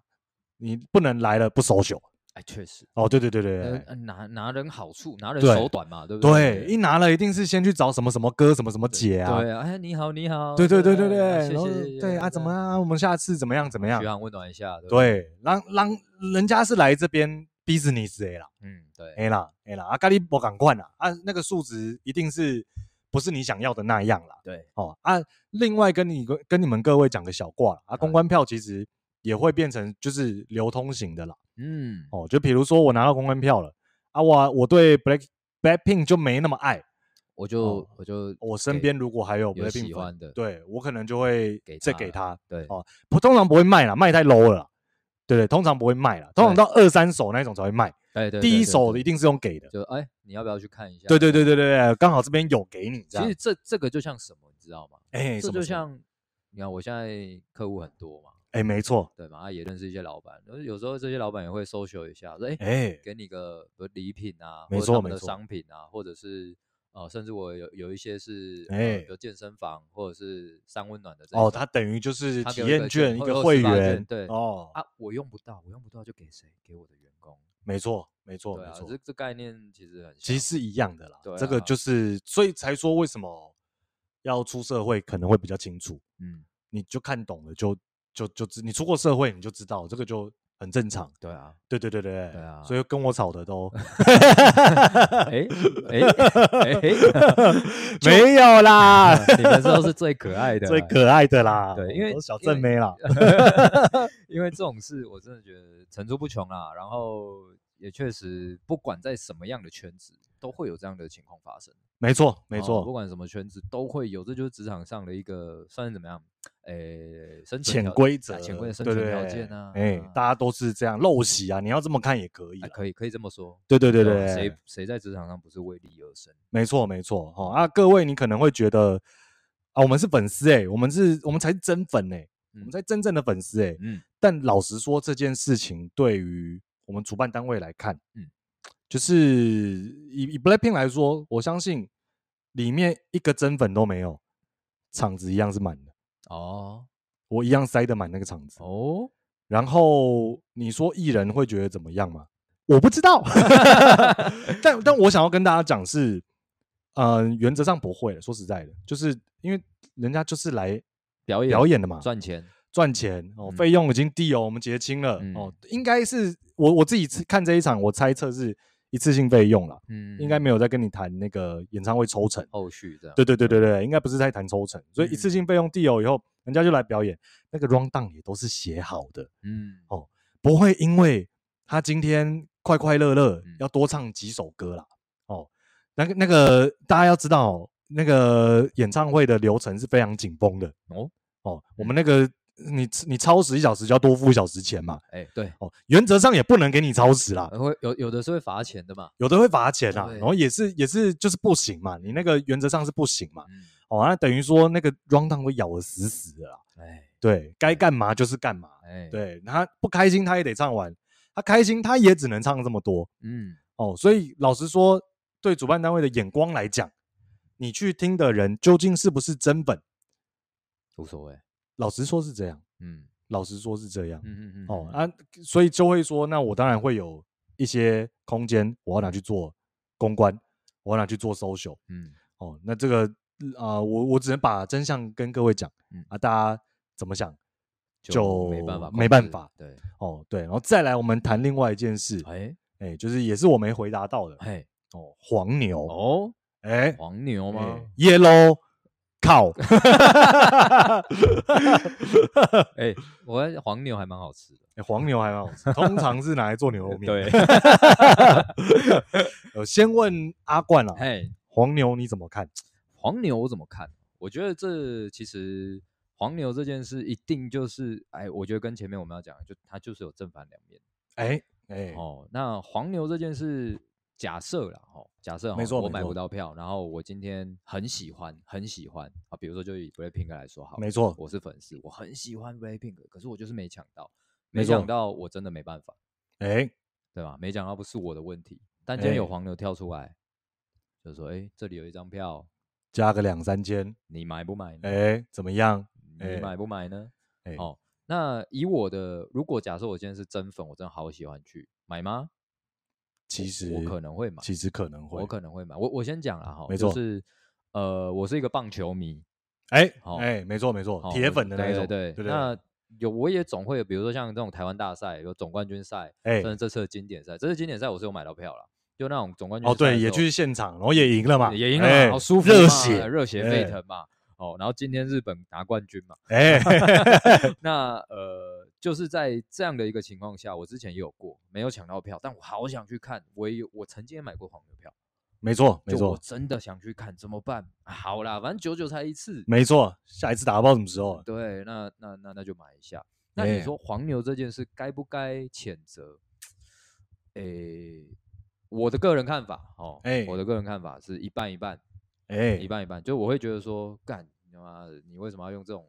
Speaker 3: 你不能来了不 social。
Speaker 2: 哎，确实
Speaker 3: 哦，对对对对，
Speaker 2: 拿拿人好处，拿人手短嘛，对不
Speaker 3: 对？对，一拿了一定是先去找什么什么哥，什么什么姐啊。
Speaker 2: 对啊，哎，你好，你好。
Speaker 3: 对对对对对，谢谢。对啊，怎么啊？我们下次怎么样？怎么样？
Speaker 2: 嘘寒问暖一下。
Speaker 3: 对，让让人家是来这边 business 的啦。
Speaker 2: 嗯，对。
Speaker 3: 哎啦，哎啦，啊，咖喱不敢换啦，啊，那个数值一定是不是你想要的那样啦。
Speaker 2: 对，
Speaker 3: 哦啊，另外跟你跟你们各位讲个小卦啊，公关票其实也会变成就是流通型的啦。
Speaker 2: 嗯，
Speaker 3: 哦，就比如说我拿到公关票了啊，我我对 Black Blackpink 就没那么爱，
Speaker 2: 我就我就
Speaker 3: 我身边如果还有 Blackpink
Speaker 2: 喜欢的，
Speaker 3: 对我可能就会再给他，
Speaker 2: 对
Speaker 3: 哦，通常不会卖啦，卖太 low 了，对对，通常不会卖了，通常到二三手那种才会卖，
Speaker 2: 对对，
Speaker 3: 第一手的一定是用给的，
Speaker 2: 就哎，你要不要去看一下？
Speaker 3: 对对对对对，刚好这边有给你，
Speaker 2: 其实这这个就像什么，你知道吗？
Speaker 3: 哎，
Speaker 2: 这就像你看我现在客户很多嘛。
Speaker 3: 哎，没错，
Speaker 2: 对嘛，也认识一些老板，有时候这些老板也会 social 一下，说哎，
Speaker 3: 哎，
Speaker 2: 给你个礼品啊，
Speaker 3: 没错，
Speaker 2: 或者他们的商品啊，或者是呃，甚至我有有一些是哎，有健身房或者是三温暖的
Speaker 3: 哦，它等于就是体验券一个会员，
Speaker 2: 对
Speaker 3: 哦
Speaker 2: 啊，我用不到，我用不到就给谁？给我的员工，
Speaker 3: 没错，没错，没错，
Speaker 2: 这这概念其实很
Speaker 3: 其实是一样的啦，对这个就是所以才说为什么要出社会可能会比较清楚，嗯，你就看懂了就。就就知你出过社会，你就知道这个就很正常。
Speaker 2: 对啊，
Speaker 3: 对对对对对啊，所以跟我吵的都，
Speaker 2: 哎哎哎，
Speaker 3: 没有啦，
Speaker 2: 你们都是最可爱的，
Speaker 3: 最可爱的啦。
Speaker 2: 对，因为
Speaker 3: 小正妹啦，
Speaker 2: 因为这种事我真的觉得层出不穷啦。然后也确实，不管在什么样的圈子，都会有这样的情况发生。
Speaker 3: 没错没错，
Speaker 2: 不管什么圈子都会有，这就是职场上的一个算是怎么样？诶，
Speaker 3: 潜规则，
Speaker 2: 潜规则生存条件啊，
Speaker 3: 哎，大家都是这样陋习啊，你要这么看也可以，
Speaker 2: 可以，可以这么说，
Speaker 3: 对对对对，
Speaker 2: 谁谁在职场上不是为利而生？
Speaker 3: 没错没错，哈啊，各位你可能会觉得啊，我们是粉丝哎，我们是，我们才是真粉哎，我们才真正的粉丝哎，嗯，但老实说这件事情对于我们主办单位来看，嗯，就是以以 Blackpink 来说，我相信里面一个真粉都没有，场子一样是满的。
Speaker 2: 哦，
Speaker 3: 我一样塞得满那个场子
Speaker 2: 哦。
Speaker 3: 然后你说艺人会觉得怎么样吗？我不知道，但但我想要跟大家讲是，嗯、呃，原则上不会的。说实在的，就是因为人家就是来
Speaker 2: 表演
Speaker 3: 表演的嘛，
Speaker 2: 赚钱
Speaker 3: 赚钱哦，费用已经低哦，我们结清了、嗯、哦，应该是我我自己看这一场，我猜测是。一次性费用了，嗯，应该没有在跟你谈那个演唱会抽成。
Speaker 2: 后续这样，
Speaker 3: 对对对对对，应该不是在谈抽成，所以一次性费用 deal 以后，人家就来表演，那个 rundown 也都是写好的，嗯，哦，不会因为他今天快快乐乐要多唱几首歌啦，哦，那个那个大家要知道，那个演唱会的流程是非常紧绷的，哦哦，我们那个你你超时一小时就要多付一小时钱嘛。
Speaker 2: 哎、欸，对
Speaker 3: 哦，原则上也不能给你超时啦。
Speaker 2: 会有有的是会罚钱的嘛，
Speaker 3: 有的会罚钱啊，然后也是也是就是不行嘛，你那个原则上是不行嘛。嗯、哦，那等于说那个 rundown 会咬得死死的啦。哎、欸，对，该干嘛就是干嘛。哎、欸，对，他不开心他也得唱完，他开心他也只能唱这么多。嗯，哦，所以老实说，对主办单位的眼光来讲，你去听的人究竟是不是真本？
Speaker 2: 无所谓，
Speaker 3: 老实说是这样，嗯，老实说是这样，嗯嗯嗯，哦啊，所以就会说，那我当然会有一些空间，我要拿去做公关，我要拿去做 social，嗯，哦，那这个啊、呃，我我只能把真相跟各位讲，嗯。啊，大家怎么想就，就没办法，没办法，对，哦对，然后再来我们谈另外一件事，哎、欸、哎、欸，就是也是我没回答到的，哎、欸、哦，黄牛，哦，哎、欸，
Speaker 2: 黄牛吗、
Speaker 3: 欸、？Yellow。靠！
Speaker 2: 哎、欸，我黄牛还蛮好吃的。
Speaker 3: 哎、欸，黄牛还蛮好吃，通常是拿来做牛肉面。
Speaker 2: 对。
Speaker 3: 先问阿冠啊，
Speaker 2: 嘿，
Speaker 3: 黄牛你怎么看？
Speaker 2: 黄牛我怎么看？我觉得这其实黄牛这件事一定就是，哎，我觉得跟前面我们要讲的，就它就是有正反两面。
Speaker 3: 哎哎，
Speaker 2: 哦，那黄牛这件事。假设了哈，假设没错，我买不到票，然后我今天很喜欢，很喜欢啊，比如说就以 Blackpink 来说好，
Speaker 3: 没错，
Speaker 2: 我是粉丝，我很喜欢 Blackpink，可是我就是没抢到，没抢到，我真的没办法，
Speaker 3: 哎，
Speaker 2: 对吧？没抢到不是我的问题，但今天有黄牛跳出来，就说，哎，这里有一张票，
Speaker 3: 加个两三千，
Speaker 2: 你买不买呢？
Speaker 3: 哎，怎么样？
Speaker 2: 你买不买呢？哎，哦，那以我的，如果假设我今天是真粉，我真的好喜欢去买吗？
Speaker 3: 其实
Speaker 2: 我，可能会买，
Speaker 3: 其实可能会，
Speaker 2: 我可能会买。我我先讲了哈，
Speaker 3: 没错，
Speaker 2: 就是呃，我是一个棒球迷，
Speaker 3: 哎、欸，好，哎，没错没错，铁粉的那种，
Speaker 2: 对对对，对。那有我也总会有，比如说像这种台湾大赛，有总冠军赛，哎、欸，甚至这次的经典赛，这次经典赛我是有买到票了，就那种总冠军，哦，对，
Speaker 3: 也去现场，然后也赢了嘛，
Speaker 2: 也赢了好舒服，热血热血沸腾嘛。哦，然后今天日本拿冠军嘛，哎、欸，那呃，就是在这样的一个情况下，我之前也有过没有抢到票，但我好想去看，我也有，我曾经也买过黄牛票，
Speaker 3: 没错，没错，
Speaker 2: 我真的想去看，怎么办？好啦，反正九九才一次，
Speaker 3: 没错，下一次打不知道什么时候，
Speaker 2: 对，那那那那就买一下。那你说黄牛这件事该不该谴责？哎、欸，我的个人看法，哦，哎、欸，我的个人看法是一半一半。哎、欸，一半一半，就我会觉得说，干你妈的，你为什么要用这种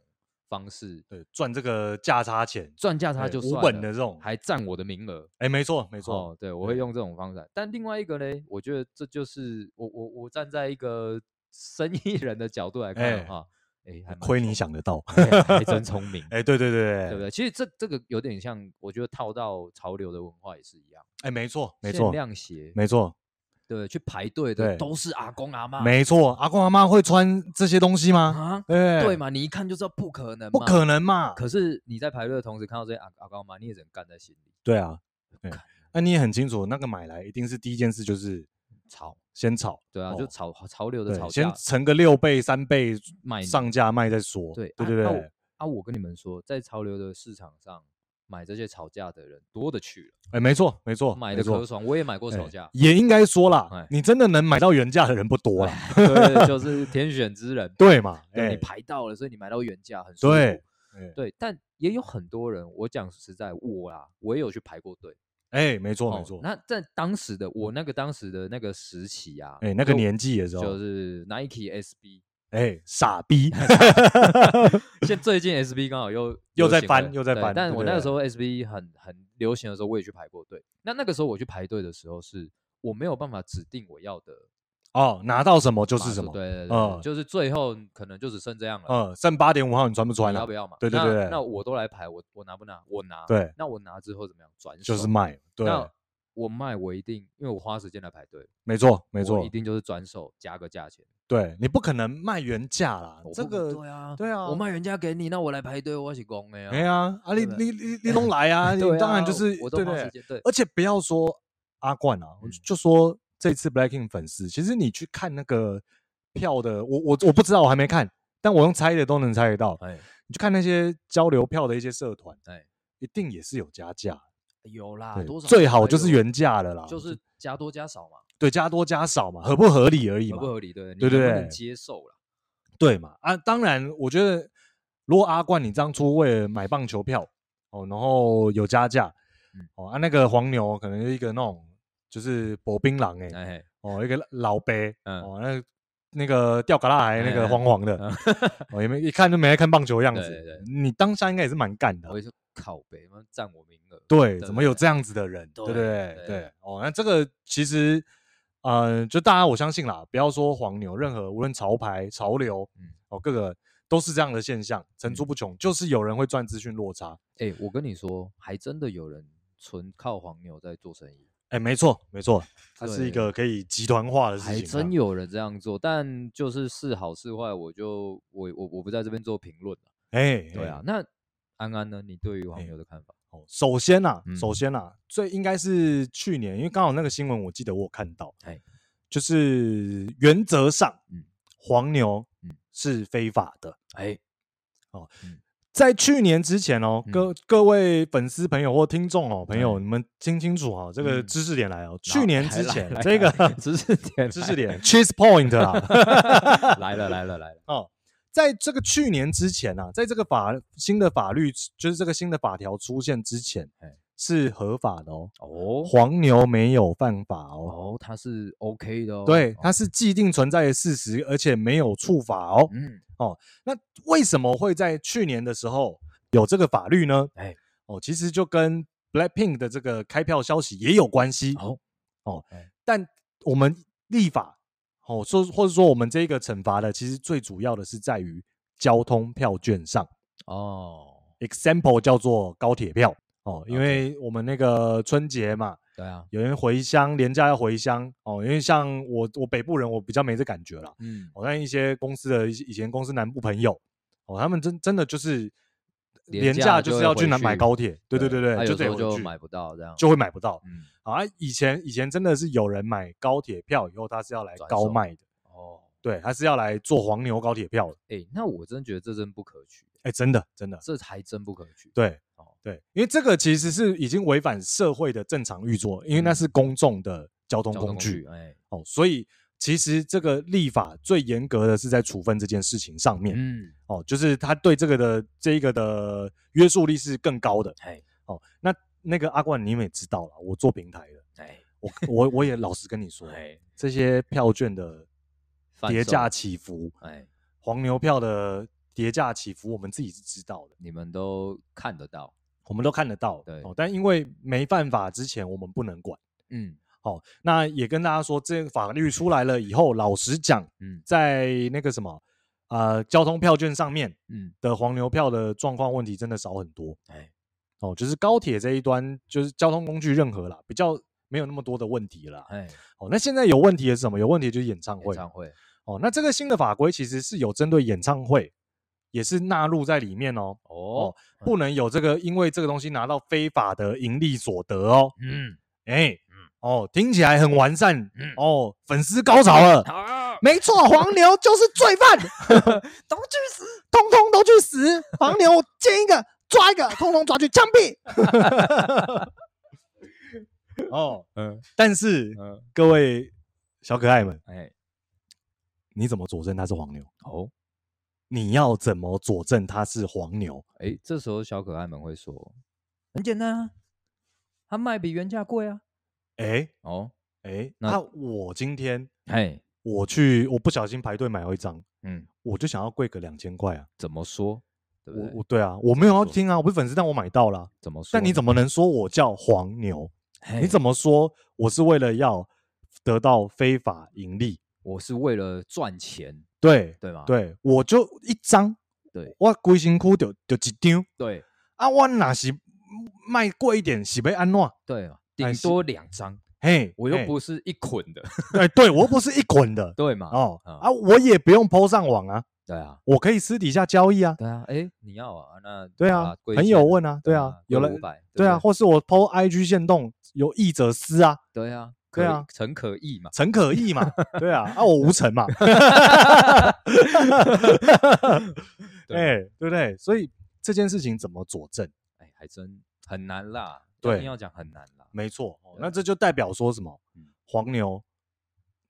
Speaker 2: 方式
Speaker 3: 对赚这个价差钱？
Speaker 2: 赚价差就算了，
Speaker 3: 无本的这种，
Speaker 2: 还占我的名额。哎、
Speaker 3: 欸，没错没错、
Speaker 2: 哦，对，我会用这种方式。但另外一个呢，我觉得这就是我我我站在一个生意人的角度来看的话，哎、欸，亏、欸、
Speaker 3: 你想得到，
Speaker 2: 欸、还真 聪明。
Speaker 3: 哎、欸，对对对对，
Speaker 2: 对不对？其实这这个有点像，我觉得套到潮流的文化也是一样。
Speaker 3: 哎、欸，没错没错，
Speaker 2: 限量鞋，
Speaker 3: 没错。
Speaker 2: 对，去排队的都是阿公阿妈。
Speaker 3: 没错，阿公阿妈会穿这些东西吗？
Speaker 2: 啊，对对嘛，你一看就知道不可能，
Speaker 3: 不可能嘛。
Speaker 2: 可是你在排队的同时看到这些阿阿公阿妈，你也只能干在心里。
Speaker 3: 对啊，那、啊、你也很清楚，那个买来一定是第一件事就是
Speaker 2: 炒，
Speaker 3: 先炒。
Speaker 2: 对啊，哦、就炒潮流的炒价，
Speaker 3: 先乘个六倍三倍卖上架卖再说。
Speaker 2: 对
Speaker 3: 对对对。
Speaker 2: 啊，啊我跟你们说，在潮流的市场上。买这些吵架的人多的去了，哎、
Speaker 3: 欸，没错，没错，
Speaker 2: 买的可爽，我也买过吵架，欸、
Speaker 3: 也应该说啦、欸，你真的能买到原价的人不多啦，
Speaker 2: 就是天选之人，
Speaker 3: 对嘛？
Speaker 2: 你排到了，所以你买到原价很舒服，对，但也有很多人，我讲实在，我啦，我也有去排过队，
Speaker 3: 哎、欸，没错、哦，没错，
Speaker 2: 那在当时的我那个当时的那个时期啊，
Speaker 3: 哎、欸，那个年纪的时候，
Speaker 2: 就是 Nike SB。
Speaker 3: 哎、欸，傻逼！
Speaker 2: 现最近 S B 刚好又
Speaker 3: 又在翻，又在翻。
Speaker 2: 但我那个时候 S B 很很流行的时候，我也去排过队。那那个时候我去排队的时候，是我没有办法指定我要的
Speaker 3: 哦，拿到什么就是什么。
Speaker 2: 对对对，嗯，就是最后可能就只剩这样了。
Speaker 3: 嗯，剩八点五号，你穿不穿？
Speaker 2: 要不要嘛？
Speaker 3: 对对对，
Speaker 2: 那我都来排，我我拿不拿？我拿。
Speaker 3: 对，
Speaker 2: 那我拿之后怎么样？转手
Speaker 3: 就是卖。对。
Speaker 2: 我卖，我一定，因为我花时间来排队。
Speaker 3: 没错，没错，
Speaker 2: 一定就是转手加个价钱。
Speaker 3: 对，你不可能卖原价啦，这个
Speaker 2: 对啊，
Speaker 3: 对啊，
Speaker 2: 我卖原价给你，那我来排队，我是公的呀。
Speaker 3: 哎呀，啊，啊你你你你都来啊，你当然就是
Speaker 2: 我都花时间。对，
Speaker 3: 而且不要说阿冠啊，嗯、就说这次 Blackpink 粉丝，其实你去看那个票的，我我我不知道，我还没看，但我用猜的都能猜得到。哎，你去看那些交流票的一些社团，哎，一定也是有加价。
Speaker 2: 有啦，多少
Speaker 3: 最好就是原价的啦，
Speaker 2: 就是加多加少嘛。
Speaker 3: 对，加多加少嘛，合不合理而已嘛。
Speaker 2: 合不合理，对，
Speaker 3: 对对对，
Speaker 2: 能能接受了，
Speaker 3: 对嘛？啊，当然，我觉得如果阿冠你当初为了买棒球票哦，然后有加价，嗯、哦啊那个黄牛可能是一个那种就是薄槟榔哎，哎哦一个老伯，嗯、哦那那个吊嘎啦那个黄黄的，哦也没一看就没来看棒球的样子，对对对你当下应该也是蛮干的。
Speaker 2: 靠北，占我名额。
Speaker 3: 对，怎么有这样子的人？对不对？对，对哦，那这个其实。呃，就大家我相信啦，不要说黄牛，任何无论潮牌、潮流，嗯，哦，各个都是这样的现象，层出不穷，就是有人会赚资讯落差。
Speaker 2: 哎、欸，我跟你说，还真的有人纯靠黄牛在做生意。
Speaker 3: 哎、欸，没错，没错，它是一个可以集团化的事情。
Speaker 2: 还真有人这样做，但就是是好是坏，我就我我我不在这边做评论了。哎、欸，对啊，欸、那安安呢？你对于黄牛的看法？欸
Speaker 3: 哦，首先呐、啊，嗯、首先呐、啊，最应该是去年，因为刚好那个新闻，我记得我有看到，哎，就是原则上，嗯，黄牛，嗯，是非法的，哎，哦，嗯、在去年之前哦，嗯、各各位粉丝朋友或听众哦，朋友，嗯、你们听清楚啊，这个知识点来哦，嗯、去年之前这个
Speaker 2: 知识点，
Speaker 3: 知识点，cheese point 啦，
Speaker 2: 来了来了来了，哦。
Speaker 3: 在这个去年之前啊，在这个法新的法律，就是这个新的法条出现之前，是合法的哦。哦，黄牛没有犯法哦。
Speaker 2: 哦，它是 OK 的哦。
Speaker 3: 对，它是既定存在的事实，而且没有触法哦。嗯，哦，那为什么会在去年的时候有这个法律呢？哎，哦，其实就跟 Blackpink 的这个开票消息也有关系。哦，哦，但我们立法。哦，说或者说我们这个惩罚的，其实最主要的是在于交通票券上哦。Example 叫做高铁票哦，因为我们那个春节嘛，对啊，有人回乡，廉价要回乡哦。因为像我，我北部人，我比较没这感觉了。嗯，我看一些公司的以前公司南部朋友哦，他们真真的就是连假就是要去南买高铁，对对对对，就这
Speaker 2: 就买不到这样，
Speaker 3: 就会买不到。嗯。啊，以前以前真的是有人买高铁票以后，他是要来高卖的哦，对，他是要来做黄牛高铁票的。
Speaker 2: 哎，那我真觉得这真不可取。
Speaker 3: 哎，真的真的，
Speaker 2: 这还真不可取。
Speaker 3: 对，哦对，因为这个其实是已经违反社会的正常运作，因为那是公众的交通工具。哎，哦，所以其实这个立法最严格的是在处分这件事情上面。嗯，哦，就是他对这个的这一个的约束力是更高的。哎，哦，那。那个阿冠，你们也知道了，我做平台的，哎，我我我也老实跟你说，哎，这些票券的跌价起伏，哎，黄牛票的跌价起伏，我们自己是知道的，
Speaker 2: 你们都看得到，
Speaker 3: 我们都看得到，对，哦但因为没犯法之前，我们不能管，嗯，好，那也跟大家说，这个法律出来了以后，老实讲，嗯，在那个什么，呃，交通票券上面，嗯，的黄牛票的状况问题真的少很多，哎。哦，就是高铁这一端，就是交通工具任何啦，比较没有那么多的问题啦。哎，哦，那现在有问题的是什么？有问题就是演唱会。演唱会。哦，那这个新的法规其实是有针对演唱会，也是纳入在里面哦。哦，哦，不能有这个，因为这个东西拿到非法的盈利所得哦。嗯，哎，嗯，哦，听起来很完善。嗯，哦，粉丝高潮了。好，没错，黄牛就是罪犯，都去死，通通都去死。黄牛，见一个。抓一个，通通抓去枪毙。哦，嗯，但是，嗯，各位小可爱们，哎，你怎么佐证他是黄牛？哦，你要怎么佐证他是黄牛？
Speaker 2: 哎，这时候小可爱们会说，很简单啊，他卖比原价贵啊。
Speaker 3: 哎，哦，哎，那我今天，哎，我去，我不小心排队买了一张，嗯，我就想要贵个两千块啊？
Speaker 2: 怎么说？
Speaker 3: 我我对啊，我没有要听啊，我不是粉丝，但我买到了。怎么说？但你怎么能说我叫黄牛？你怎么说我是为了要得到非法盈利？
Speaker 2: 我是为了赚钱，
Speaker 3: 对对吗？对，我就一张，对，我归辛苦就就一张，对啊，我哪是卖贵一点，是被安诺？
Speaker 2: 对，顶多两张，嘿，我又不是一捆的，
Speaker 3: 对 对，我又不是一捆的，
Speaker 2: 对嘛？
Speaker 3: 哦啊，我也不用 PO 上网啊。
Speaker 2: 对啊，
Speaker 3: 我可以私底下交易啊。
Speaker 2: 对啊，哎，你要啊？那
Speaker 3: 对啊，朋友问啊，对啊，有了五百，对啊，或是我 PO IG 限动，有意者私啊。
Speaker 2: 对啊，对啊，诚可意嘛，
Speaker 3: 诚可意嘛，对啊，啊，我无诚嘛。哎，对不对？所以这件事情怎么佐证？
Speaker 2: 哎，还真很难啦。对，要讲很难啦。
Speaker 3: 没错，那这就代表说什么？黄牛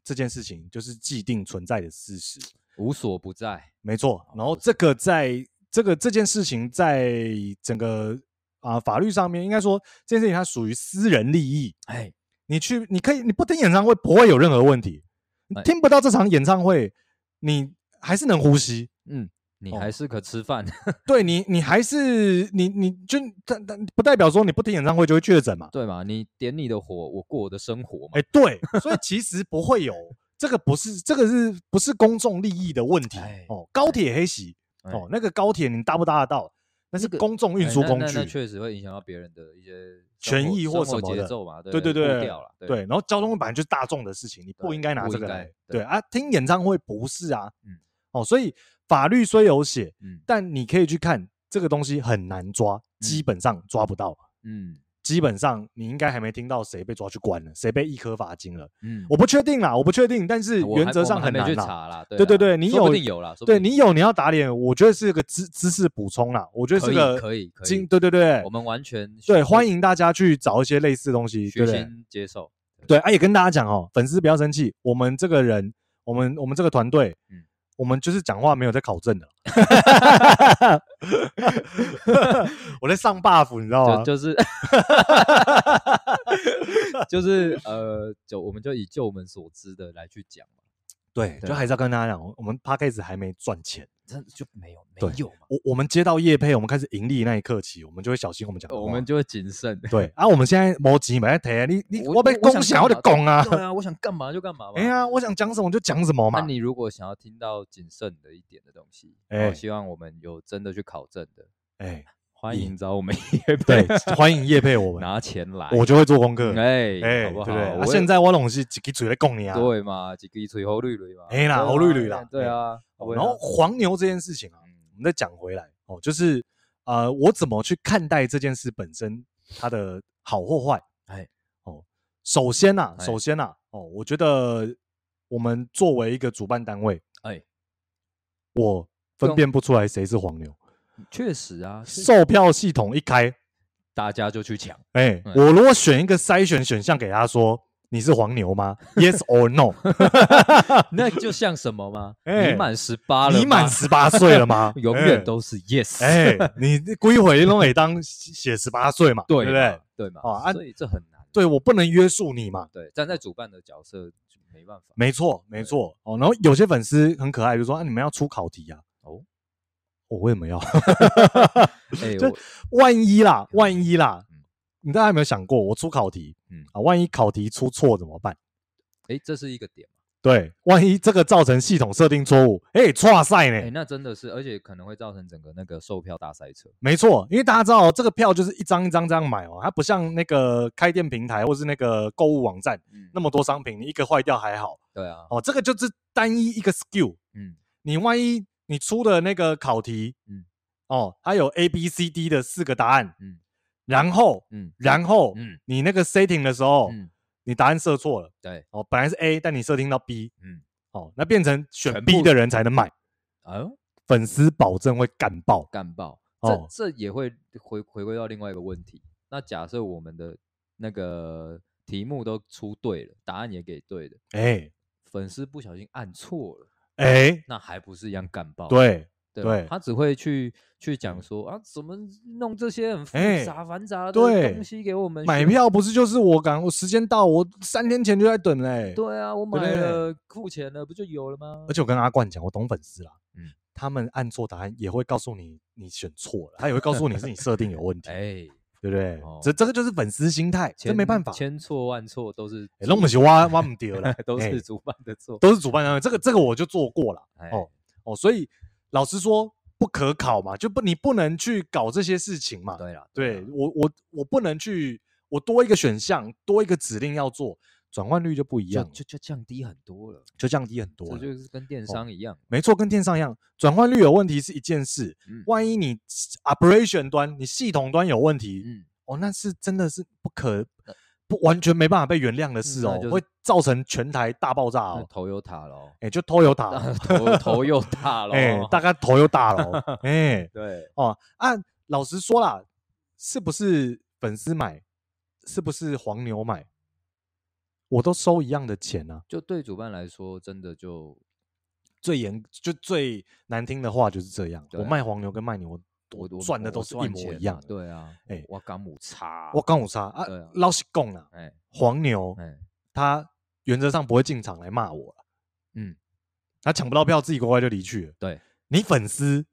Speaker 3: 这件事情就是既定存在的事实。
Speaker 2: 无所不在，
Speaker 3: 没错。然后这个在这个这件事情在整个啊、呃、法律上面，应该说这件事情它属于私人利益。哎，你去你可以你不听演唱会不会有任何问题，你听不到这场演唱会，你还是能呼吸。嗯。
Speaker 2: 你还是可吃饭，
Speaker 3: 哦，对你，你还是你，你就但但不代表说你不听演唱会就会确诊嘛？
Speaker 2: 对嘛？你点你的火，我过我的生活嘛？
Speaker 3: 哎，欸，对，所以其实不会有这个，不是这个是不是公众利益的问题？哦，高铁黑袭哦，那个高铁你搭不搭得到？那是公众运输工具，
Speaker 2: 那确实会影响到别人的一些
Speaker 3: 权益或什么节
Speaker 2: 奏嘛？
Speaker 3: 对对对，对，然后交通本来就是大众的事情，你不应该拿这个来对啊，听演唱会不是啊，嗯，哦，所以。法律虽有写，嗯，但你可以去看这个东西很难抓，嗯、基本上抓不到，嗯，基本上你应该还没听到谁被抓去关了，谁被一颗罚金了，嗯，我不确定啦，我不确定，但是原则上很难
Speaker 2: 啦，
Speaker 3: 对对对，你有
Speaker 2: 有啦，
Speaker 3: 对你有你要打脸，我觉得是个知知识补充啦，我觉得是个
Speaker 2: 可以可以，
Speaker 3: 对对对，
Speaker 2: 我们完全
Speaker 3: 对欢迎大家去找一些类似的东西，
Speaker 2: 虚心接受，
Speaker 3: 对，啊也跟大家讲哦，粉丝不要生气，我们这个人，我们我们这个团队，嗯。我们就是讲话没有在考证的，我在上 buff，你知道吗？
Speaker 2: 就，就是，就是呃，就我们就以就我们所知的来去讲嘛。
Speaker 3: 对，就还是要跟大家讲，我们 Podcast 还没赚钱。
Speaker 2: 真的就没有没有嘛？
Speaker 3: 我我们接到业配，我们开始盈利那一刻起，我们就会小心我们讲，
Speaker 2: 我们就会谨慎。
Speaker 3: 对啊，我们现在没钱没在提，你你我被共享我就讲啊。
Speaker 2: 对啊，我想干嘛就干嘛嘛。
Speaker 3: 哎呀，我想讲什么就讲什么嘛。
Speaker 2: 那你如果想要听到谨慎的一点的东西，我，希望我们有真的去考证的，哎。欢迎找我们叶配，
Speaker 3: 对，欢迎叶配我们
Speaker 2: 拿钱来，
Speaker 3: 我就会做功课，
Speaker 2: 哎哎，好不好？
Speaker 3: 啊，现在我拢是一支嘴来供你啊，
Speaker 2: 对嘛，一支嘴好绿绿嘛，
Speaker 3: 哎啦，好绿绿啦，
Speaker 2: 对啊。
Speaker 3: 然后黄牛这件事情啊，我们再讲回来哦，就是呃，我怎么去看待这件事本身，它的好或坏？哎哦，首先呐，首先呐，哦，我觉得我们作为一个主办单位，哎，我分辨不出来谁是黄牛。
Speaker 2: 确实啊，
Speaker 3: 售票系统一开，
Speaker 2: 大家就去抢。
Speaker 3: 哎，我如果选一个筛选选项给他说，你是黄牛吗？Yes or no？
Speaker 2: 那就像什么吗？你满十八了，
Speaker 3: 你满十八岁了吗？
Speaker 2: 永远都是 Yes。
Speaker 3: 哎，你归回都得当写十八岁嘛，对不对？
Speaker 2: 对嘛？啊，所以这很难。
Speaker 3: 对，我不能约束你嘛。
Speaker 2: 对，站在主办的角色就没办法。
Speaker 3: 没错，没错。哦，然后有些粉丝很可爱，就说啊，你们要出考题呀？哦。我为什么要？就万一啦，万一啦，你大家有没有想过，我出考题，嗯啊，万一考题出错怎么办？
Speaker 2: 哎，这是一个点。
Speaker 3: 对，万一这个造成系统设定错误，哎，错赛呢？
Speaker 2: 哎，那真的是，而且可能会造成整个那个售票大塞车。
Speaker 3: 没错，因为大家知道这个票就是一张一张这样买哦，它不像那个开店平台或是那个购物网站，那么多商品，你一个坏掉还好。
Speaker 2: 对啊，
Speaker 3: 哦，这个就是单一一个 skill。嗯，你万一。你出的那个考题，嗯，哦，它有 A、B、C、D 的四个答案，嗯，然后，嗯，然后，嗯，你那个 setting 的时候，嗯，你答案设错了，对，哦，本来是 A，但你设定到 B，嗯，哦，那变成选 B 的人才能买，哦，粉丝保证会干爆，
Speaker 2: 干爆，这这也会回回归到另外一个问题，那假设我们的那个题目都出对了，答案也给对了，哎，粉丝不小心按错了。
Speaker 3: 哎，
Speaker 2: 那还不是一样干爆？
Speaker 3: 对对，
Speaker 2: 他只会去去讲说啊，怎么弄这些很复杂繁杂的东西给我们？
Speaker 3: 买票不是就是我赶我时间到，我三天前就在等嘞。
Speaker 2: 对啊，我买了付钱了，不就有了吗？
Speaker 3: 而且我跟阿冠讲，我懂粉丝啦，嗯，他们按错答案也会告诉你你选错了，他也会告诉你是你设定有问题。哎，对不对？这这个就是粉丝心态，这没办法，
Speaker 2: 千错万错都是。
Speaker 3: 那我们是挖挖不掉了，
Speaker 2: 都是主办的错，
Speaker 3: 都是主办单位。这个这个我就做过了。哦哦，所以老实说不可考嘛，就不你不能去搞这些事情嘛。对呀，对我我我不能去，我多一个选项，多一个指令要做，转换率就不一样，
Speaker 2: 就就降低很多了，
Speaker 3: 就降低很多了。
Speaker 2: 这就是跟电商一样，
Speaker 3: 没错，跟电商一样，转换率有问题是一件事，万一你 operation 端你系统端有问题，嗯，哦，那是真的是不可。不完全没办法被原谅的事哦，会造成全台大爆炸哦，
Speaker 2: 头又大了，
Speaker 3: 哎，就头又大，
Speaker 2: 头头又 大了，
Speaker 3: 哎，大概头又大了，哎，
Speaker 2: 对，
Speaker 3: 哦，啊，老实说啦，是不是粉丝买，是不是黄牛买，我都收一样的钱啊，
Speaker 2: 就对主办来说，真的就
Speaker 3: 最严就最难听的话就是这样。我卖黄牛跟卖牛，我赚的都是一模一样。
Speaker 2: 对啊，哎，我刚母差，
Speaker 3: 我刚母差啊，老实讲啊，哎，黄牛，他原则上不会进场来骂我。嗯，他抢不到票，自己乖乖就离去了。
Speaker 2: 对，
Speaker 3: 你粉丝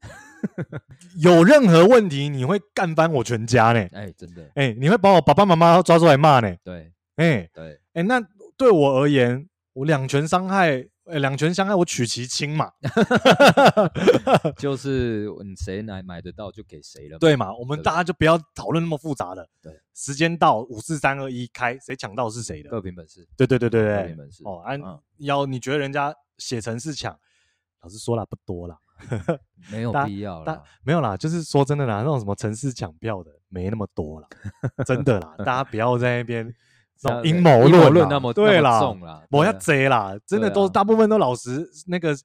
Speaker 3: 有任何问题，你会干翻我全家呢？
Speaker 2: 哎，真的，
Speaker 3: 哎，你会把我爸爸妈妈抓出来骂呢？
Speaker 2: 对，
Speaker 3: 哎，
Speaker 2: 对，
Speaker 3: 哎，那对我而言，我两权伤害。哎，两权相害，我取其轻嘛
Speaker 2: 就是你谁来买得到就给谁了，
Speaker 3: 对嘛？我们大家就不要讨论那么复杂的。对，时间到，五四三二一，开，谁抢到是谁的，
Speaker 2: 各凭本事。
Speaker 3: 对对对对对，
Speaker 2: 各凭本事。
Speaker 3: 哦，按要你觉得人家写程式抢，老实说了不多了，
Speaker 2: 没有必要了，
Speaker 3: 没有啦，就是说真的啦，那种什么城市抢票的没那么多了，真的啦，大家不要在那边。阴谋论
Speaker 2: 那么
Speaker 3: 对啦，
Speaker 2: 我
Speaker 3: 要贼啦，真的都大部分都老实那个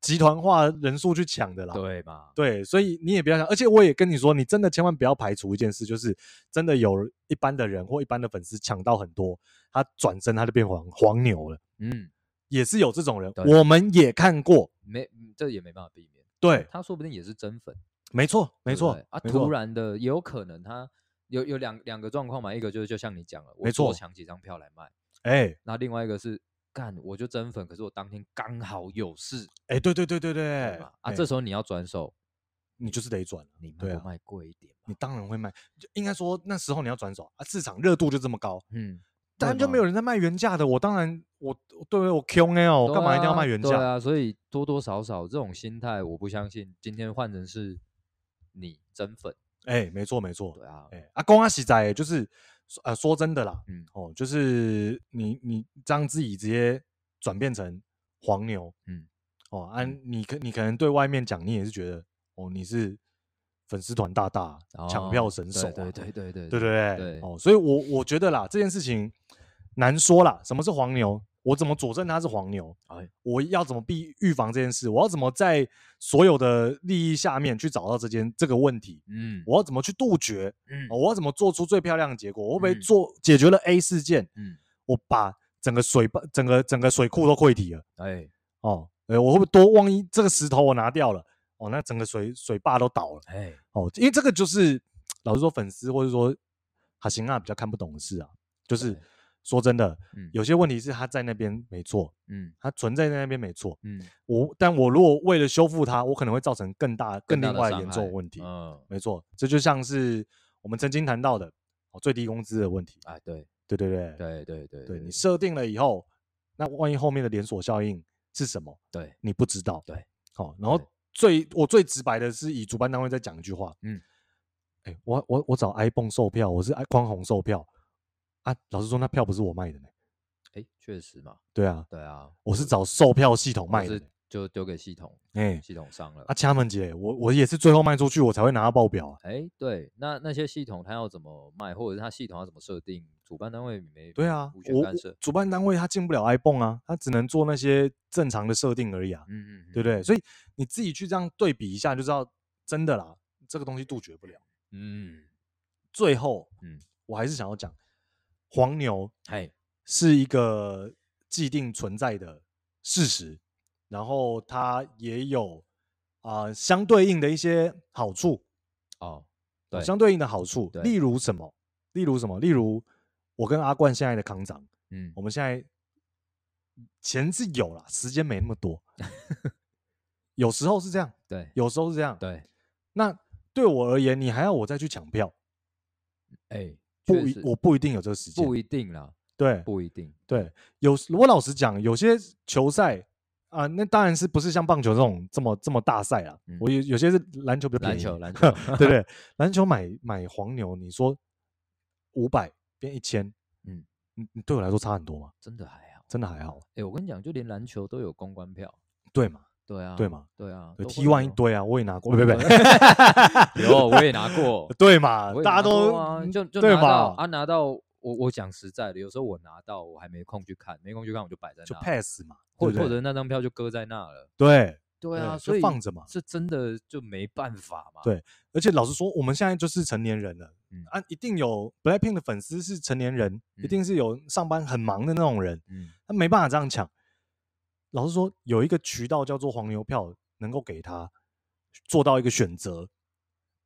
Speaker 3: 集团化人数去抢的啦，
Speaker 2: 对吧？
Speaker 3: 对，所以你也不要想，而且我也跟你说，你真的千万不要排除一件事，就是真的有一般的人或一般的粉丝抢到很多，他转身他就变黄黄牛了，嗯，也是有这种人，我们也看过，
Speaker 2: 没这也没办法避免，
Speaker 3: 对，
Speaker 2: 他说不定也是真粉，
Speaker 3: 没错没错
Speaker 2: 啊，突然的也有可能他。有有两两个状况嘛，一个就是就像你讲了，
Speaker 3: 没
Speaker 2: 错，抢几张票来卖，
Speaker 3: 哎，
Speaker 2: 那另外一个是干，我就真粉，可是我当天刚好有事，
Speaker 3: 哎，对对对对对，
Speaker 2: 啊，这时候你要转手，
Speaker 3: 你就是得转，
Speaker 2: 你卖卖贵一点，
Speaker 3: 你当然会卖，应该说那时候你要转手啊，市场热度就这么高，嗯，当然就没有人在卖原价的，我当然我对我 Q 哦，我干嘛一定要卖原价？
Speaker 2: 对啊，所以多多少少这种心态，我不相信今天换成是你真粉。
Speaker 3: 哎、欸，没错没错，
Speaker 2: 对啊，
Speaker 3: 哎、欸，阿公阿喜仔就是，呃，说真的啦，嗯，哦，就是你你让自己直接转变成黄牛，嗯，哦，啊，你可你可能对外面讲，你也是觉得，哦，你是粉丝团大大，抢、哦、票神手、啊，
Speaker 2: 对对对对对，
Speaker 3: 对对对，对。哦，所以我我觉得啦，这件事情难说啦，什么是黄牛？我怎么佐证他是黄牛？哎，我要怎么避预防这件事？我要怎么在所有的利益下面去找到这件这个问题？嗯，我要怎么去杜绝？嗯，我要怎么做出最漂亮的结果？我会不会做解决了 A 事件？嗯，我把整个水坝、整个整个水库都溃堤了。哎，哦，哎，我会不会多？万一这个石头我拿掉了，哦，那整个水水坝都倒了。哎，哦，因为这个就是老实说，粉丝或者说哈行啊比较看不懂的事啊，就是。说真的，嗯，有些问题是他在那边没错，嗯，他存在在那边没错，嗯，我但我如果为了修复它，我可能会造成更大、更另外严重的问题，嗯，没错，这就像是我们曾经谈到的哦，最低工资的问题，
Speaker 2: 哎，对，
Speaker 3: 对对对，
Speaker 2: 对对对对，
Speaker 3: 你设定了以后，那万一后面的连锁效应是什么？
Speaker 2: 对，
Speaker 3: 你不知道，
Speaker 2: 对，
Speaker 3: 好，然后最我最直白的是以主办单位在讲一句话，嗯，哎，我我我找 iPhone 售票，我是爱宽宏售票。啊，老实说，那票不是我卖的呢。
Speaker 2: 哎，确实嘛。
Speaker 3: 对啊，
Speaker 2: 对啊，
Speaker 3: 我是找售票系统卖的，
Speaker 2: 就丢给系统，
Speaker 3: 哎，
Speaker 2: 系统上了。
Speaker 3: 啊，掐门姐，我我也是最后卖出去，我才会拿到报表。
Speaker 2: 哎，对，那那些系统它要怎么卖，或者是它系统要怎么设定？主办单位没
Speaker 3: 对啊，我主办单位它进不了 iPhone 啊，它只能做那些正常的设定而已啊。嗯嗯，对不对？所以你自己去这样对比一下，就知道真的啦，这个东西杜绝不了。嗯，最后，嗯，我还是想要讲。黄牛，哎，是一个既定存在的事实，然后它也有啊、呃、相对应的一些好处
Speaker 2: 哦，对，
Speaker 3: 相对应的好处，例如什么？例如什么？例如我跟阿冠现在的康长，嗯，我们现在钱是有了，时间没那么多，有时候是这样，
Speaker 2: 对，
Speaker 3: 有时候是这样，
Speaker 2: 对。
Speaker 3: 那对我而言，你还要我再去抢票？
Speaker 2: 哎。
Speaker 3: 不一，我不一定有这个时间。
Speaker 2: 不一定啦，
Speaker 3: 对，
Speaker 2: 不一定。
Speaker 3: 对，有我老实讲，有些球赛啊、呃，那当然是不是像棒球这种这么这么大赛啊。嗯、我有有些是篮球比较便宜，篮球，篮 球，对不对？篮球买买黄牛，你说五百变一千，嗯，你你对我来说差很多吗？
Speaker 2: 真的还好，
Speaker 3: 真的还好。
Speaker 2: 哎、欸，我跟你讲，就连篮球都有公关票，
Speaker 3: 对嘛？
Speaker 2: 对啊，
Speaker 3: 对嘛，
Speaker 2: 对啊
Speaker 3: ，T one 一堆啊，我也拿过，不不不，
Speaker 2: 有我也拿过，
Speaker 3: 对嘛，大家都
Speaker 2: 就就拿到啊，拿到我我讲实在的，有时候我拿到我还没空去看，没空去看我就摆在那，
Speaker 3: 就 pass 嘛，
Speaker 2: 或或者那张票就搁在那了，
Speaker 3: 对
Speaker 2: 对啊，所以
Speaker 3: 放着嘛，
Speaker 2: 是真的就没办法嘛，
Speaker 3: 对，而且老实说，我们现在就是成年人了，嗯啊，一定有 Blackpink 的粉丝是成年人，一定是有上班很忙的那种人，嗯，他没办法这样抢。老实说，有一个渠道叫做黄牛票，能够给他做到一个选择。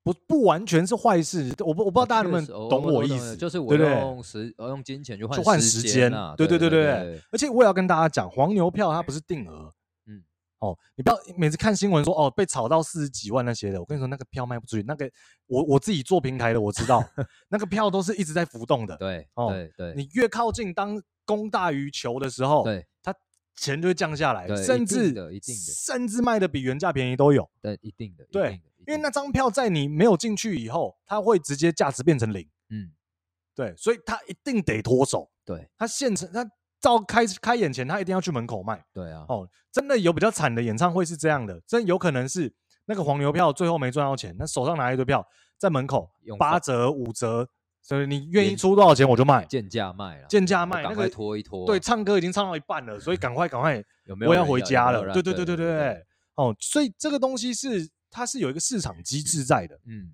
Speaker 3: 不不完全是坏事，我不我不知道大家能不能懂我意思，
Speaker 2: 就是我用时我用金钱去换时间啊，
Speaker 3: 对对对对对。而且我也要跟大家讲，黄牛票它不是定额，嗯，哦，你不要每次看新闻说哦被炒到四十几万那些的，我跟你说那个票卖不出去，那个我我自己做平台的我知道，那个票都是一直在浮动的，
Speaker 2: 对，哦对对，
Speaker 3: 你越靠近当供大于求的时候，
Speaker 2: 对，
Speaker 3: 它钱就会降下来，甚至
Speaker 2: 一定的，
Speaker 3: 甚至卖的比原价便宜都有，
Speaker 2: 对，一定的，
Speaker 3: 对。因为那张票在你没有进去以后，它会直接价值变成零。嗯，对，所以他一定得脱手。
Speaker 2: 对，他
Speaker 3: 现成，他到开开演前，他一定要去门口卖。
Speaker 2: 对啊，
Speaker 3: 哦，真的有比较惨的演唱会是这样的，真有可能是那个黄牛票最后没赚到钱，那手上拿一堆票在门口八折五折，所以你愿意出多少钱我就卖，
Speaker 2: 贱价卖了，
Speaker 3: 贱价卖，
Speaker 2: 赶快拖一拖。
Speaker 3: 对，唱歌已经唱到一半了，所以赶快赶快，有没有我要回家了？对对对对对，哦，所以这个东西是。它是有一个市场机制在的，嗯，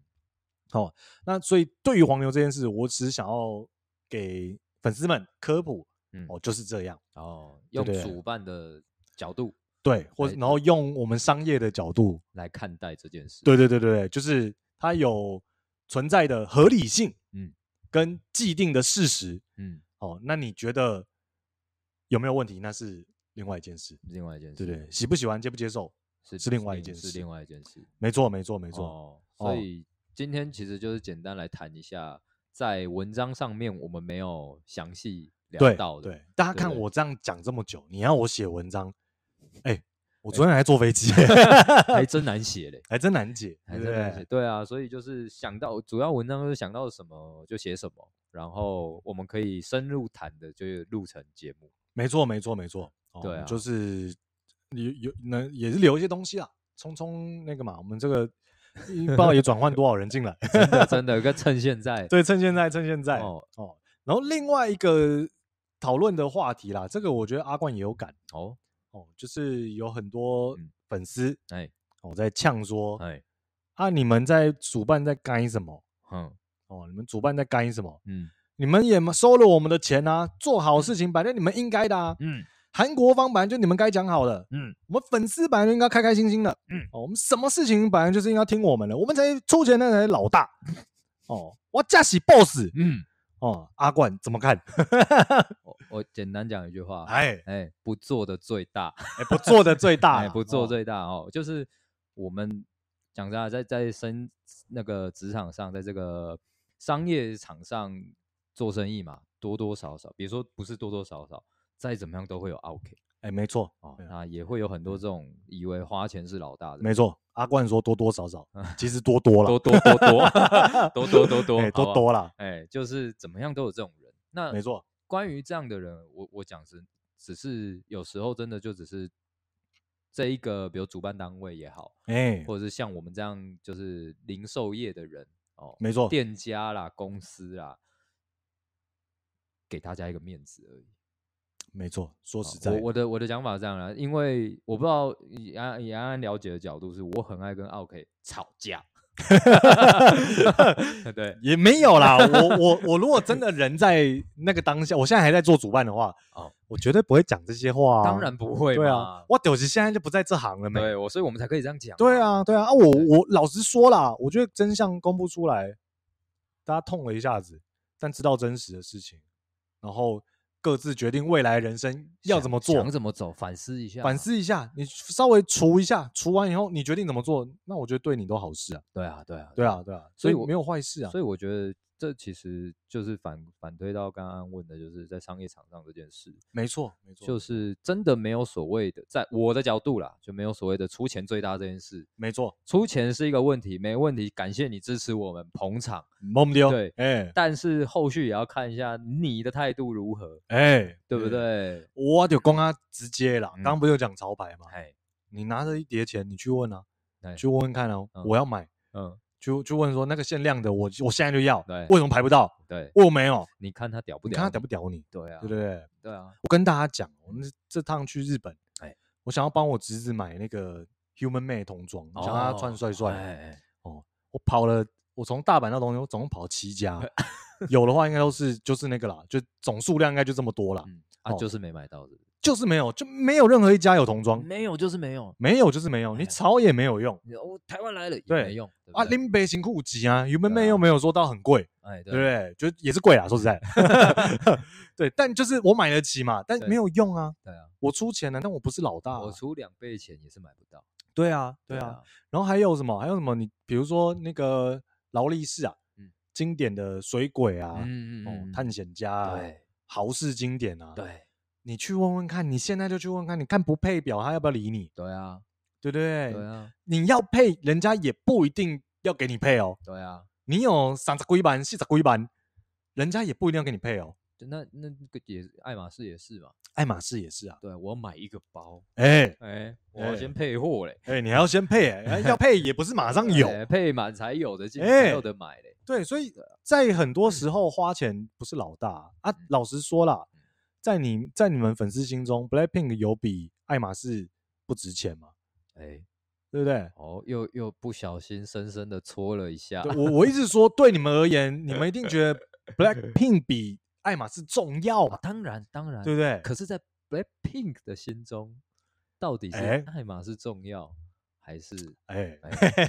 Speaker 3: 好，那所以对于黄牛这件事，我只想要给粉丝们科普，嗯，哦，就是这样，
Speaker 2: 哦，用主办的角度，
Speaker 3: 对，或然后用我们商业的角度
Speaker 2: 来看待这件事，
Speaker 3: 对对对对，就是它有存在的合理性，嗯，跟既定的事实，嗯，哦，那你觉得有没有问题？那是另外一件事，
Speaker 2: 另外一件事，
Speaker 3: 对对，喜不喜欢，接不接受？是是另外一件事，
Speaker 2: 是另外一件事，
Speaker 3: 没错没错没错。
Speaker 2: 哦，所以今天其实就是简单来谈一下，在文章上面我们没有详细聊到的。
Speaker 3: 对，大家看我这样讲这么久，你要我写文章，哎，我昨天还坐飞机，
Speaker 2: 还真难写嘞，
Speaker 3: 还真难解，
Speaker 2: 还真难写。对啊，所以就是想到主要文章就是想到什么就写什么，然后我们可以深入谈的就是录成节目。
Speaker 3: 没错没错没错，对啊，就是。有有能也是留一些东西啊，匆匆那个嘛，我们这个不知道也转换多少人进来，
Speaker 2: 真的真的，跟趁现在，
Speaker 3: 对，趁现在，趁现在哦哦。然后另外一个讨论的话题啦，这个我觉得阿冠也有感哦哦，就是有很多粉丝哎，我在呛说哎。啊，你们在主办在干什么？嗯哦，你们主办在干什么？嗯，你们也收了我们的钱啊，做好事情，反正你们应该的啊，嗯。韩国方本来就你们该讲好的，嗯，我们粉丝本来就应该开开心心的，嗯，哦，我们什么事情本来就是应该听我们的，我们才出钱的才是老大，哦，我驾驶 boss，嗯，哦，阿冠怎么看？
Speaker 2: 我我简单讲一句话，哎哎，不做的最大，
Speaker 3: 哎，不做的最 大，
Speaker 2: 哎，不做最大哦，就是我们讲实话，在在生那个职场上，在这个商业场上做生意嘛，多多少少，别说不是多多少少。再怎么样都会有 OK，
Speaker 3: 哎，没错
Speaker 2: 啊，那也会有很多这种以为花钱是老大的，
Speaker 3: 没错。阿冠说多多少少，其实多多了，
Speaker 2: 多多多多多多多多，
Speaker 3: 多多了，
Speaker 2: 哎，就是怎么样都有这种人。那
Speaker 3: 没错，
Speaker 2: 关于这样的人，我我讲是，只是有时候真的就只是这一个，比如主办单位也好，哎，或者是像我们这样就是零售业的人哦，
Speaker 3: 没错，
Speaker 2: 店家啦、公司啦，给大家一个面子而已。
Speaker 3: 没错，说实在，
Speaker 2: 我我的我的讲法是这样啦，因为我不知道以安以安安了解的角度是，我很爱跟奥 K 吵架，对，
Speaker 3: 也没有啦。我我我如果真的人在那个当下，我现在还在做主办的话，哦，我绝对不会讲这些话，
Speaker 2: 当然不会，
Speaker 3: 对啊，我屌丝现在就不在这行了，没，
Speaker 2: 对我，所以我们才可以这样讲，
Speaker 3: 对啊，对啊，啊，我我老实说啦，我觉得真相公布出来，大家痛了一下子，但知道真实的事情，然后。各自决定未来人生要怎么做，
Speaker 2: 想怎么走，反思一下，
Speaker 3: 反思一下。你稍微除一下，除完以后，你决定怎么做，那我觉得对你都好事啊。
Speaker 2: 对啊，对啊，
Speaker 3: 对啊，对啊，所以没有坏事啊。
Speaker 2: 所以我觉得。这其实就是反反推到刚刚问的，就是在商业场上这件事。
Speaker 3: 没错，没错，
Speaker 2: 就是真的没有所谓的，在我的角度啦，就没有所谓的出钱最大这件事。
Speaker 3: 没错，
Speaker 2: 出钱是一个问题，没问题。感谢你支持我们捧场，对，
Speaker 3: 哎，
Speaker 2: 但是后续也要看一下你的态度如何，哎，对不对？
Speaker 3: 我就讲啊，直接啦，刚刚不是有讲潮牌吗？哎，你拿着一叠钱，你去问啊，去问问看哦，我要买，嗯。就就问说那个限量的，我我现在就要。对，为什么排不到？
Speaker 2: 对，
Speaker 3: 我没有。
Speaker 2: 你看他屌不屌？
Speaker 3: 你看他屌不屌你？
Speaker 2: 对啊，
Speaker 3: 对不对？
Speaker 2: 对啊。
Speaker 3: 我跟大家讲，我们这趟去日本，哎，我想要帮我侄子买那个 Human Made 童装，想让他穿帅帅。哎哦，我跑了，我从大阪到东京，我总共跑了七家，有的话应该都是就是那个啦，就总数量应该就这么多啦。
Speaker 2: 啊，就是没买到的。
Speaker 3: 就是没有，就没有任何一家有童装，
Speaker 2: 没有就是没有，
Speaker 3: 没有就是没有，你吵也没有用。
Speaker 2: 我台湾来了也没用
Speaker 3: 啊，林北新裤级啊，有妹妹又没有说到很贵，哎，对不对？就也是贵啊，说实在 对，但就是我买得起嘛，但没有用啊。对啊，我出钱了，但我不是老大，
Speaker 2: 我出两倍钱也是买不到。
Speaker 3: 对啊，对啊。然后还有什么？还有什么？你比如说那个劳力士啊，经典的水鬼啊，嗯嗯探险家啊，豪士经典啊，对。你去问问看，你现在就去问问看，你看不配表，他要不要理你？
Speaker 2: 对啊，
Speaker 3: 对不对？对啊，你要配，人家也不一定要给你配哦。
Speaker 2: 对啊，
Speaker 3: 你有三十几万、四十几万，人家也不一定要给你配哦。
Speaker 2: 那那个也爱马仕也是嘛，
Speaker 3: 爱马仕也是啊。
Speaker 2: 对，我买一个包，
Speaker 3: 哎哎，
Speaker 2: 我要先配货嘞，
Speaker 3: 哎，你还要先配，哎，要配也不是马上 有，
Speaker 2: 配满才有的，才有的买嘞。
Speaker 3: 对，所以在很多时候花钱不是老大啊。老实说啦。在你在你们粉丝心中，Blackpink 有比爱马仕不值钱吗？哎、欸，对不对？
Speaker 2: 哦，又又不小心深深的戳了一下。
Speaker 3: 我我一直说，对你们而言，你们一定觉得 Blackpink 比爱马仕重要吧？
Speaker 2: 当然，当然，
Speaker 3: 对不对？
Speaker 2: 可是，在 Blackpink 的心中，到底是爱马仕重要，欸、还是哎？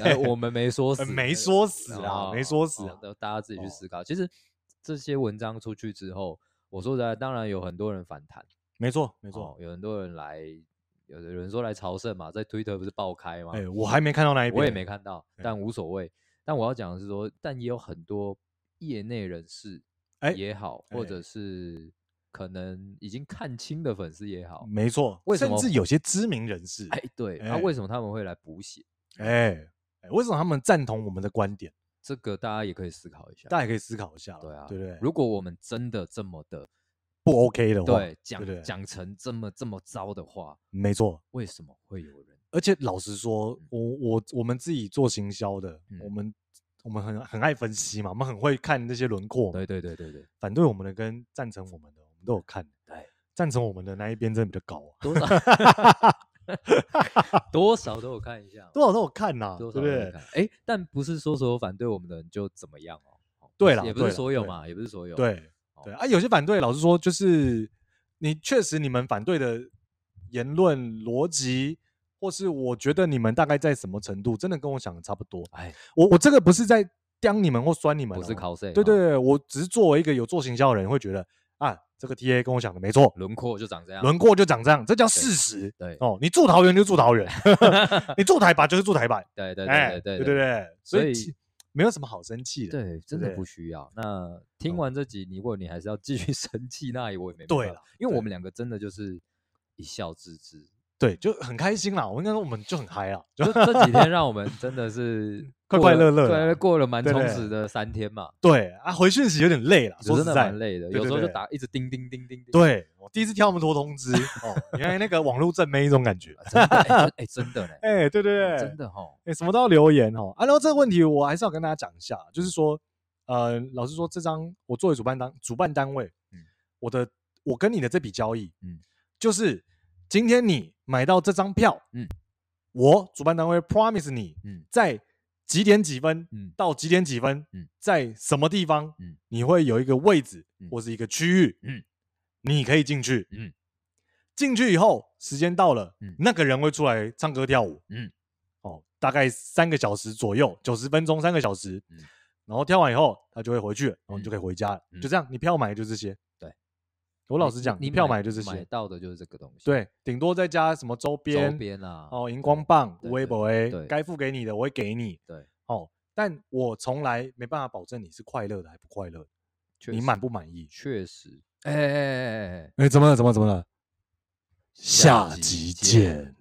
Speaker 2: 欸、我们没说死，
Speaker 3: 没说死啊，没说死啊，
Speaker 2: 大家自己去思考。哦、其实这些文章出去之后。我说的，当然有很多人反弹，
Speaker 3: 没错没错、哦，
Speaker 2: 有很多人来，有有人说来朝圣嘛，在推特不是爆开吗？
Speaker 3: 哎，我还没看到那一边，
Speaker 2: 我也没看到，但无所谓。但我要讲的是说，但也有很多业内人士也好，或者是可能已经看清的粉丝也好，
Speaker 3: 没错，为什么甚至有些知名人士？
Speaker 2: 哎，对，那为什么他们会来补血？
Speaker 3: 哎，为什么他们赞同我们的观点？
Speaker 2: 这个大家也可以思考一下，
Speaker 3: 大家也可以思考一下，
Speaker 2: 对啊，
Speaker 3: 对不对？
Speaker 2: 如果我们真的这么的
Speaker 3: 不 OK 的话，
Speaker 2: 对，讲讲成这么这么糟的话，
Speaker 3: 没错。
Speaker 2: 为什么会有人？
Speaker 3: 而且老实说，我我我们自己做行销的，我们我们很很爱分析嘛，我们很会看那些轮廓。
Speaker 2: 对对对对对，
Speaker 3: 反对我们的跟赞成我们的，我们都有看。对，赞成我们的那一边真的比较高啊，
Speaker 2: 多少？都有看一下，
Speaker 3: 多少都有看呐，对不对？
Speaker 2: 哎，但不是说所有反对我们的人就怎么样哦。
Speaker 3: 对了，
Speaker 2: 也不是所有嘛，也不是所有。
Speaker 3: 对对啊，有些反对，老实说，就是你确实你们反对的言论逻辑，或是我觉得你们大概在什么程度，真的跟我想的差不多。哎，我我这个不是在刁你们或酸你们，
Speaker 2: 不是考试。
Speaker 3: 对对，我只是作为一个有做行销的人，会觉得啊。这个 T A 跟我讲的没错，
Speaker 2: 轮廓就长这样，
Speaker 3: 轮廓就长这样，这叫事实。对哦，你住桃园就住桃园，你住台版就是住台版。
Speaker 2: 对对对对对对，
Speaker 3: 所以没有什么好生气的。
Speaker 2: 对，真的不需要。那听完这集，如果你还是要继续 生气，那我也没办法。对了，因为我们两个真的就是一笑置之。
Speaker 3: 对，就很开心啦。我应该说，我们就很嗨啊。
Speaker 2: 就这几天，让我们真的是
Speaker 3: 快快乐乐，
Speaker 2: 对，过了蛮充实的三天嘛。
Speaker 3: 对啊，回讯息有点累了，说真的
Speaker 2: 蛮累的。有时候就打一直叮叮叮叮。
Speaker 3: 对，我第一次跳那么多通知 哦，原来那个网络正妹一种感觉。
Speaker 2: 哎，真的嘞。
Speaker 3: 哎，对对对，
Speaker 2: 真的哈。
Speaker 3: 哎，什么都要留言哦。啊，然后这个问题我还是要跟大家讲一下，就是说，呃，老实说，这张我作为主办单主办单位，嗯，我的我跟你的这笔交易，嗯，就是。今天你买到这张票，嗯，我主办单位 promise 你，嗯，在几点几分，嗯，到几点几分，嗯，在什么地方，嗯，你会有一个位置或是一个区域，嗯，你可以进去，嗯，进去以后时间到了，嗯，那个人会出来唱歌跳舞，嗯，哦，大概三个小时左右，九十分钟，三个小时，嗯，然后跳完以后他就会回去，然后你就可以回家了，就这样，你票买的就这些。我老实讲，你票买就是
Speaker 2: 买到的就是这个东西。
Speaker 3: 对，顶多再加什么周边，
Speaker 2: 周边啊，
Speaker 3: 哦，荧光棒、微博 A，该付给你的我会给你。对，哦，但我从来没办法保证你是快乐的还不快乐，你满不满意？
Speaker 2: 确实。哎哎哎哎哎，
Speaker 3: 哎，怎么了？怎么怎么了？下集见。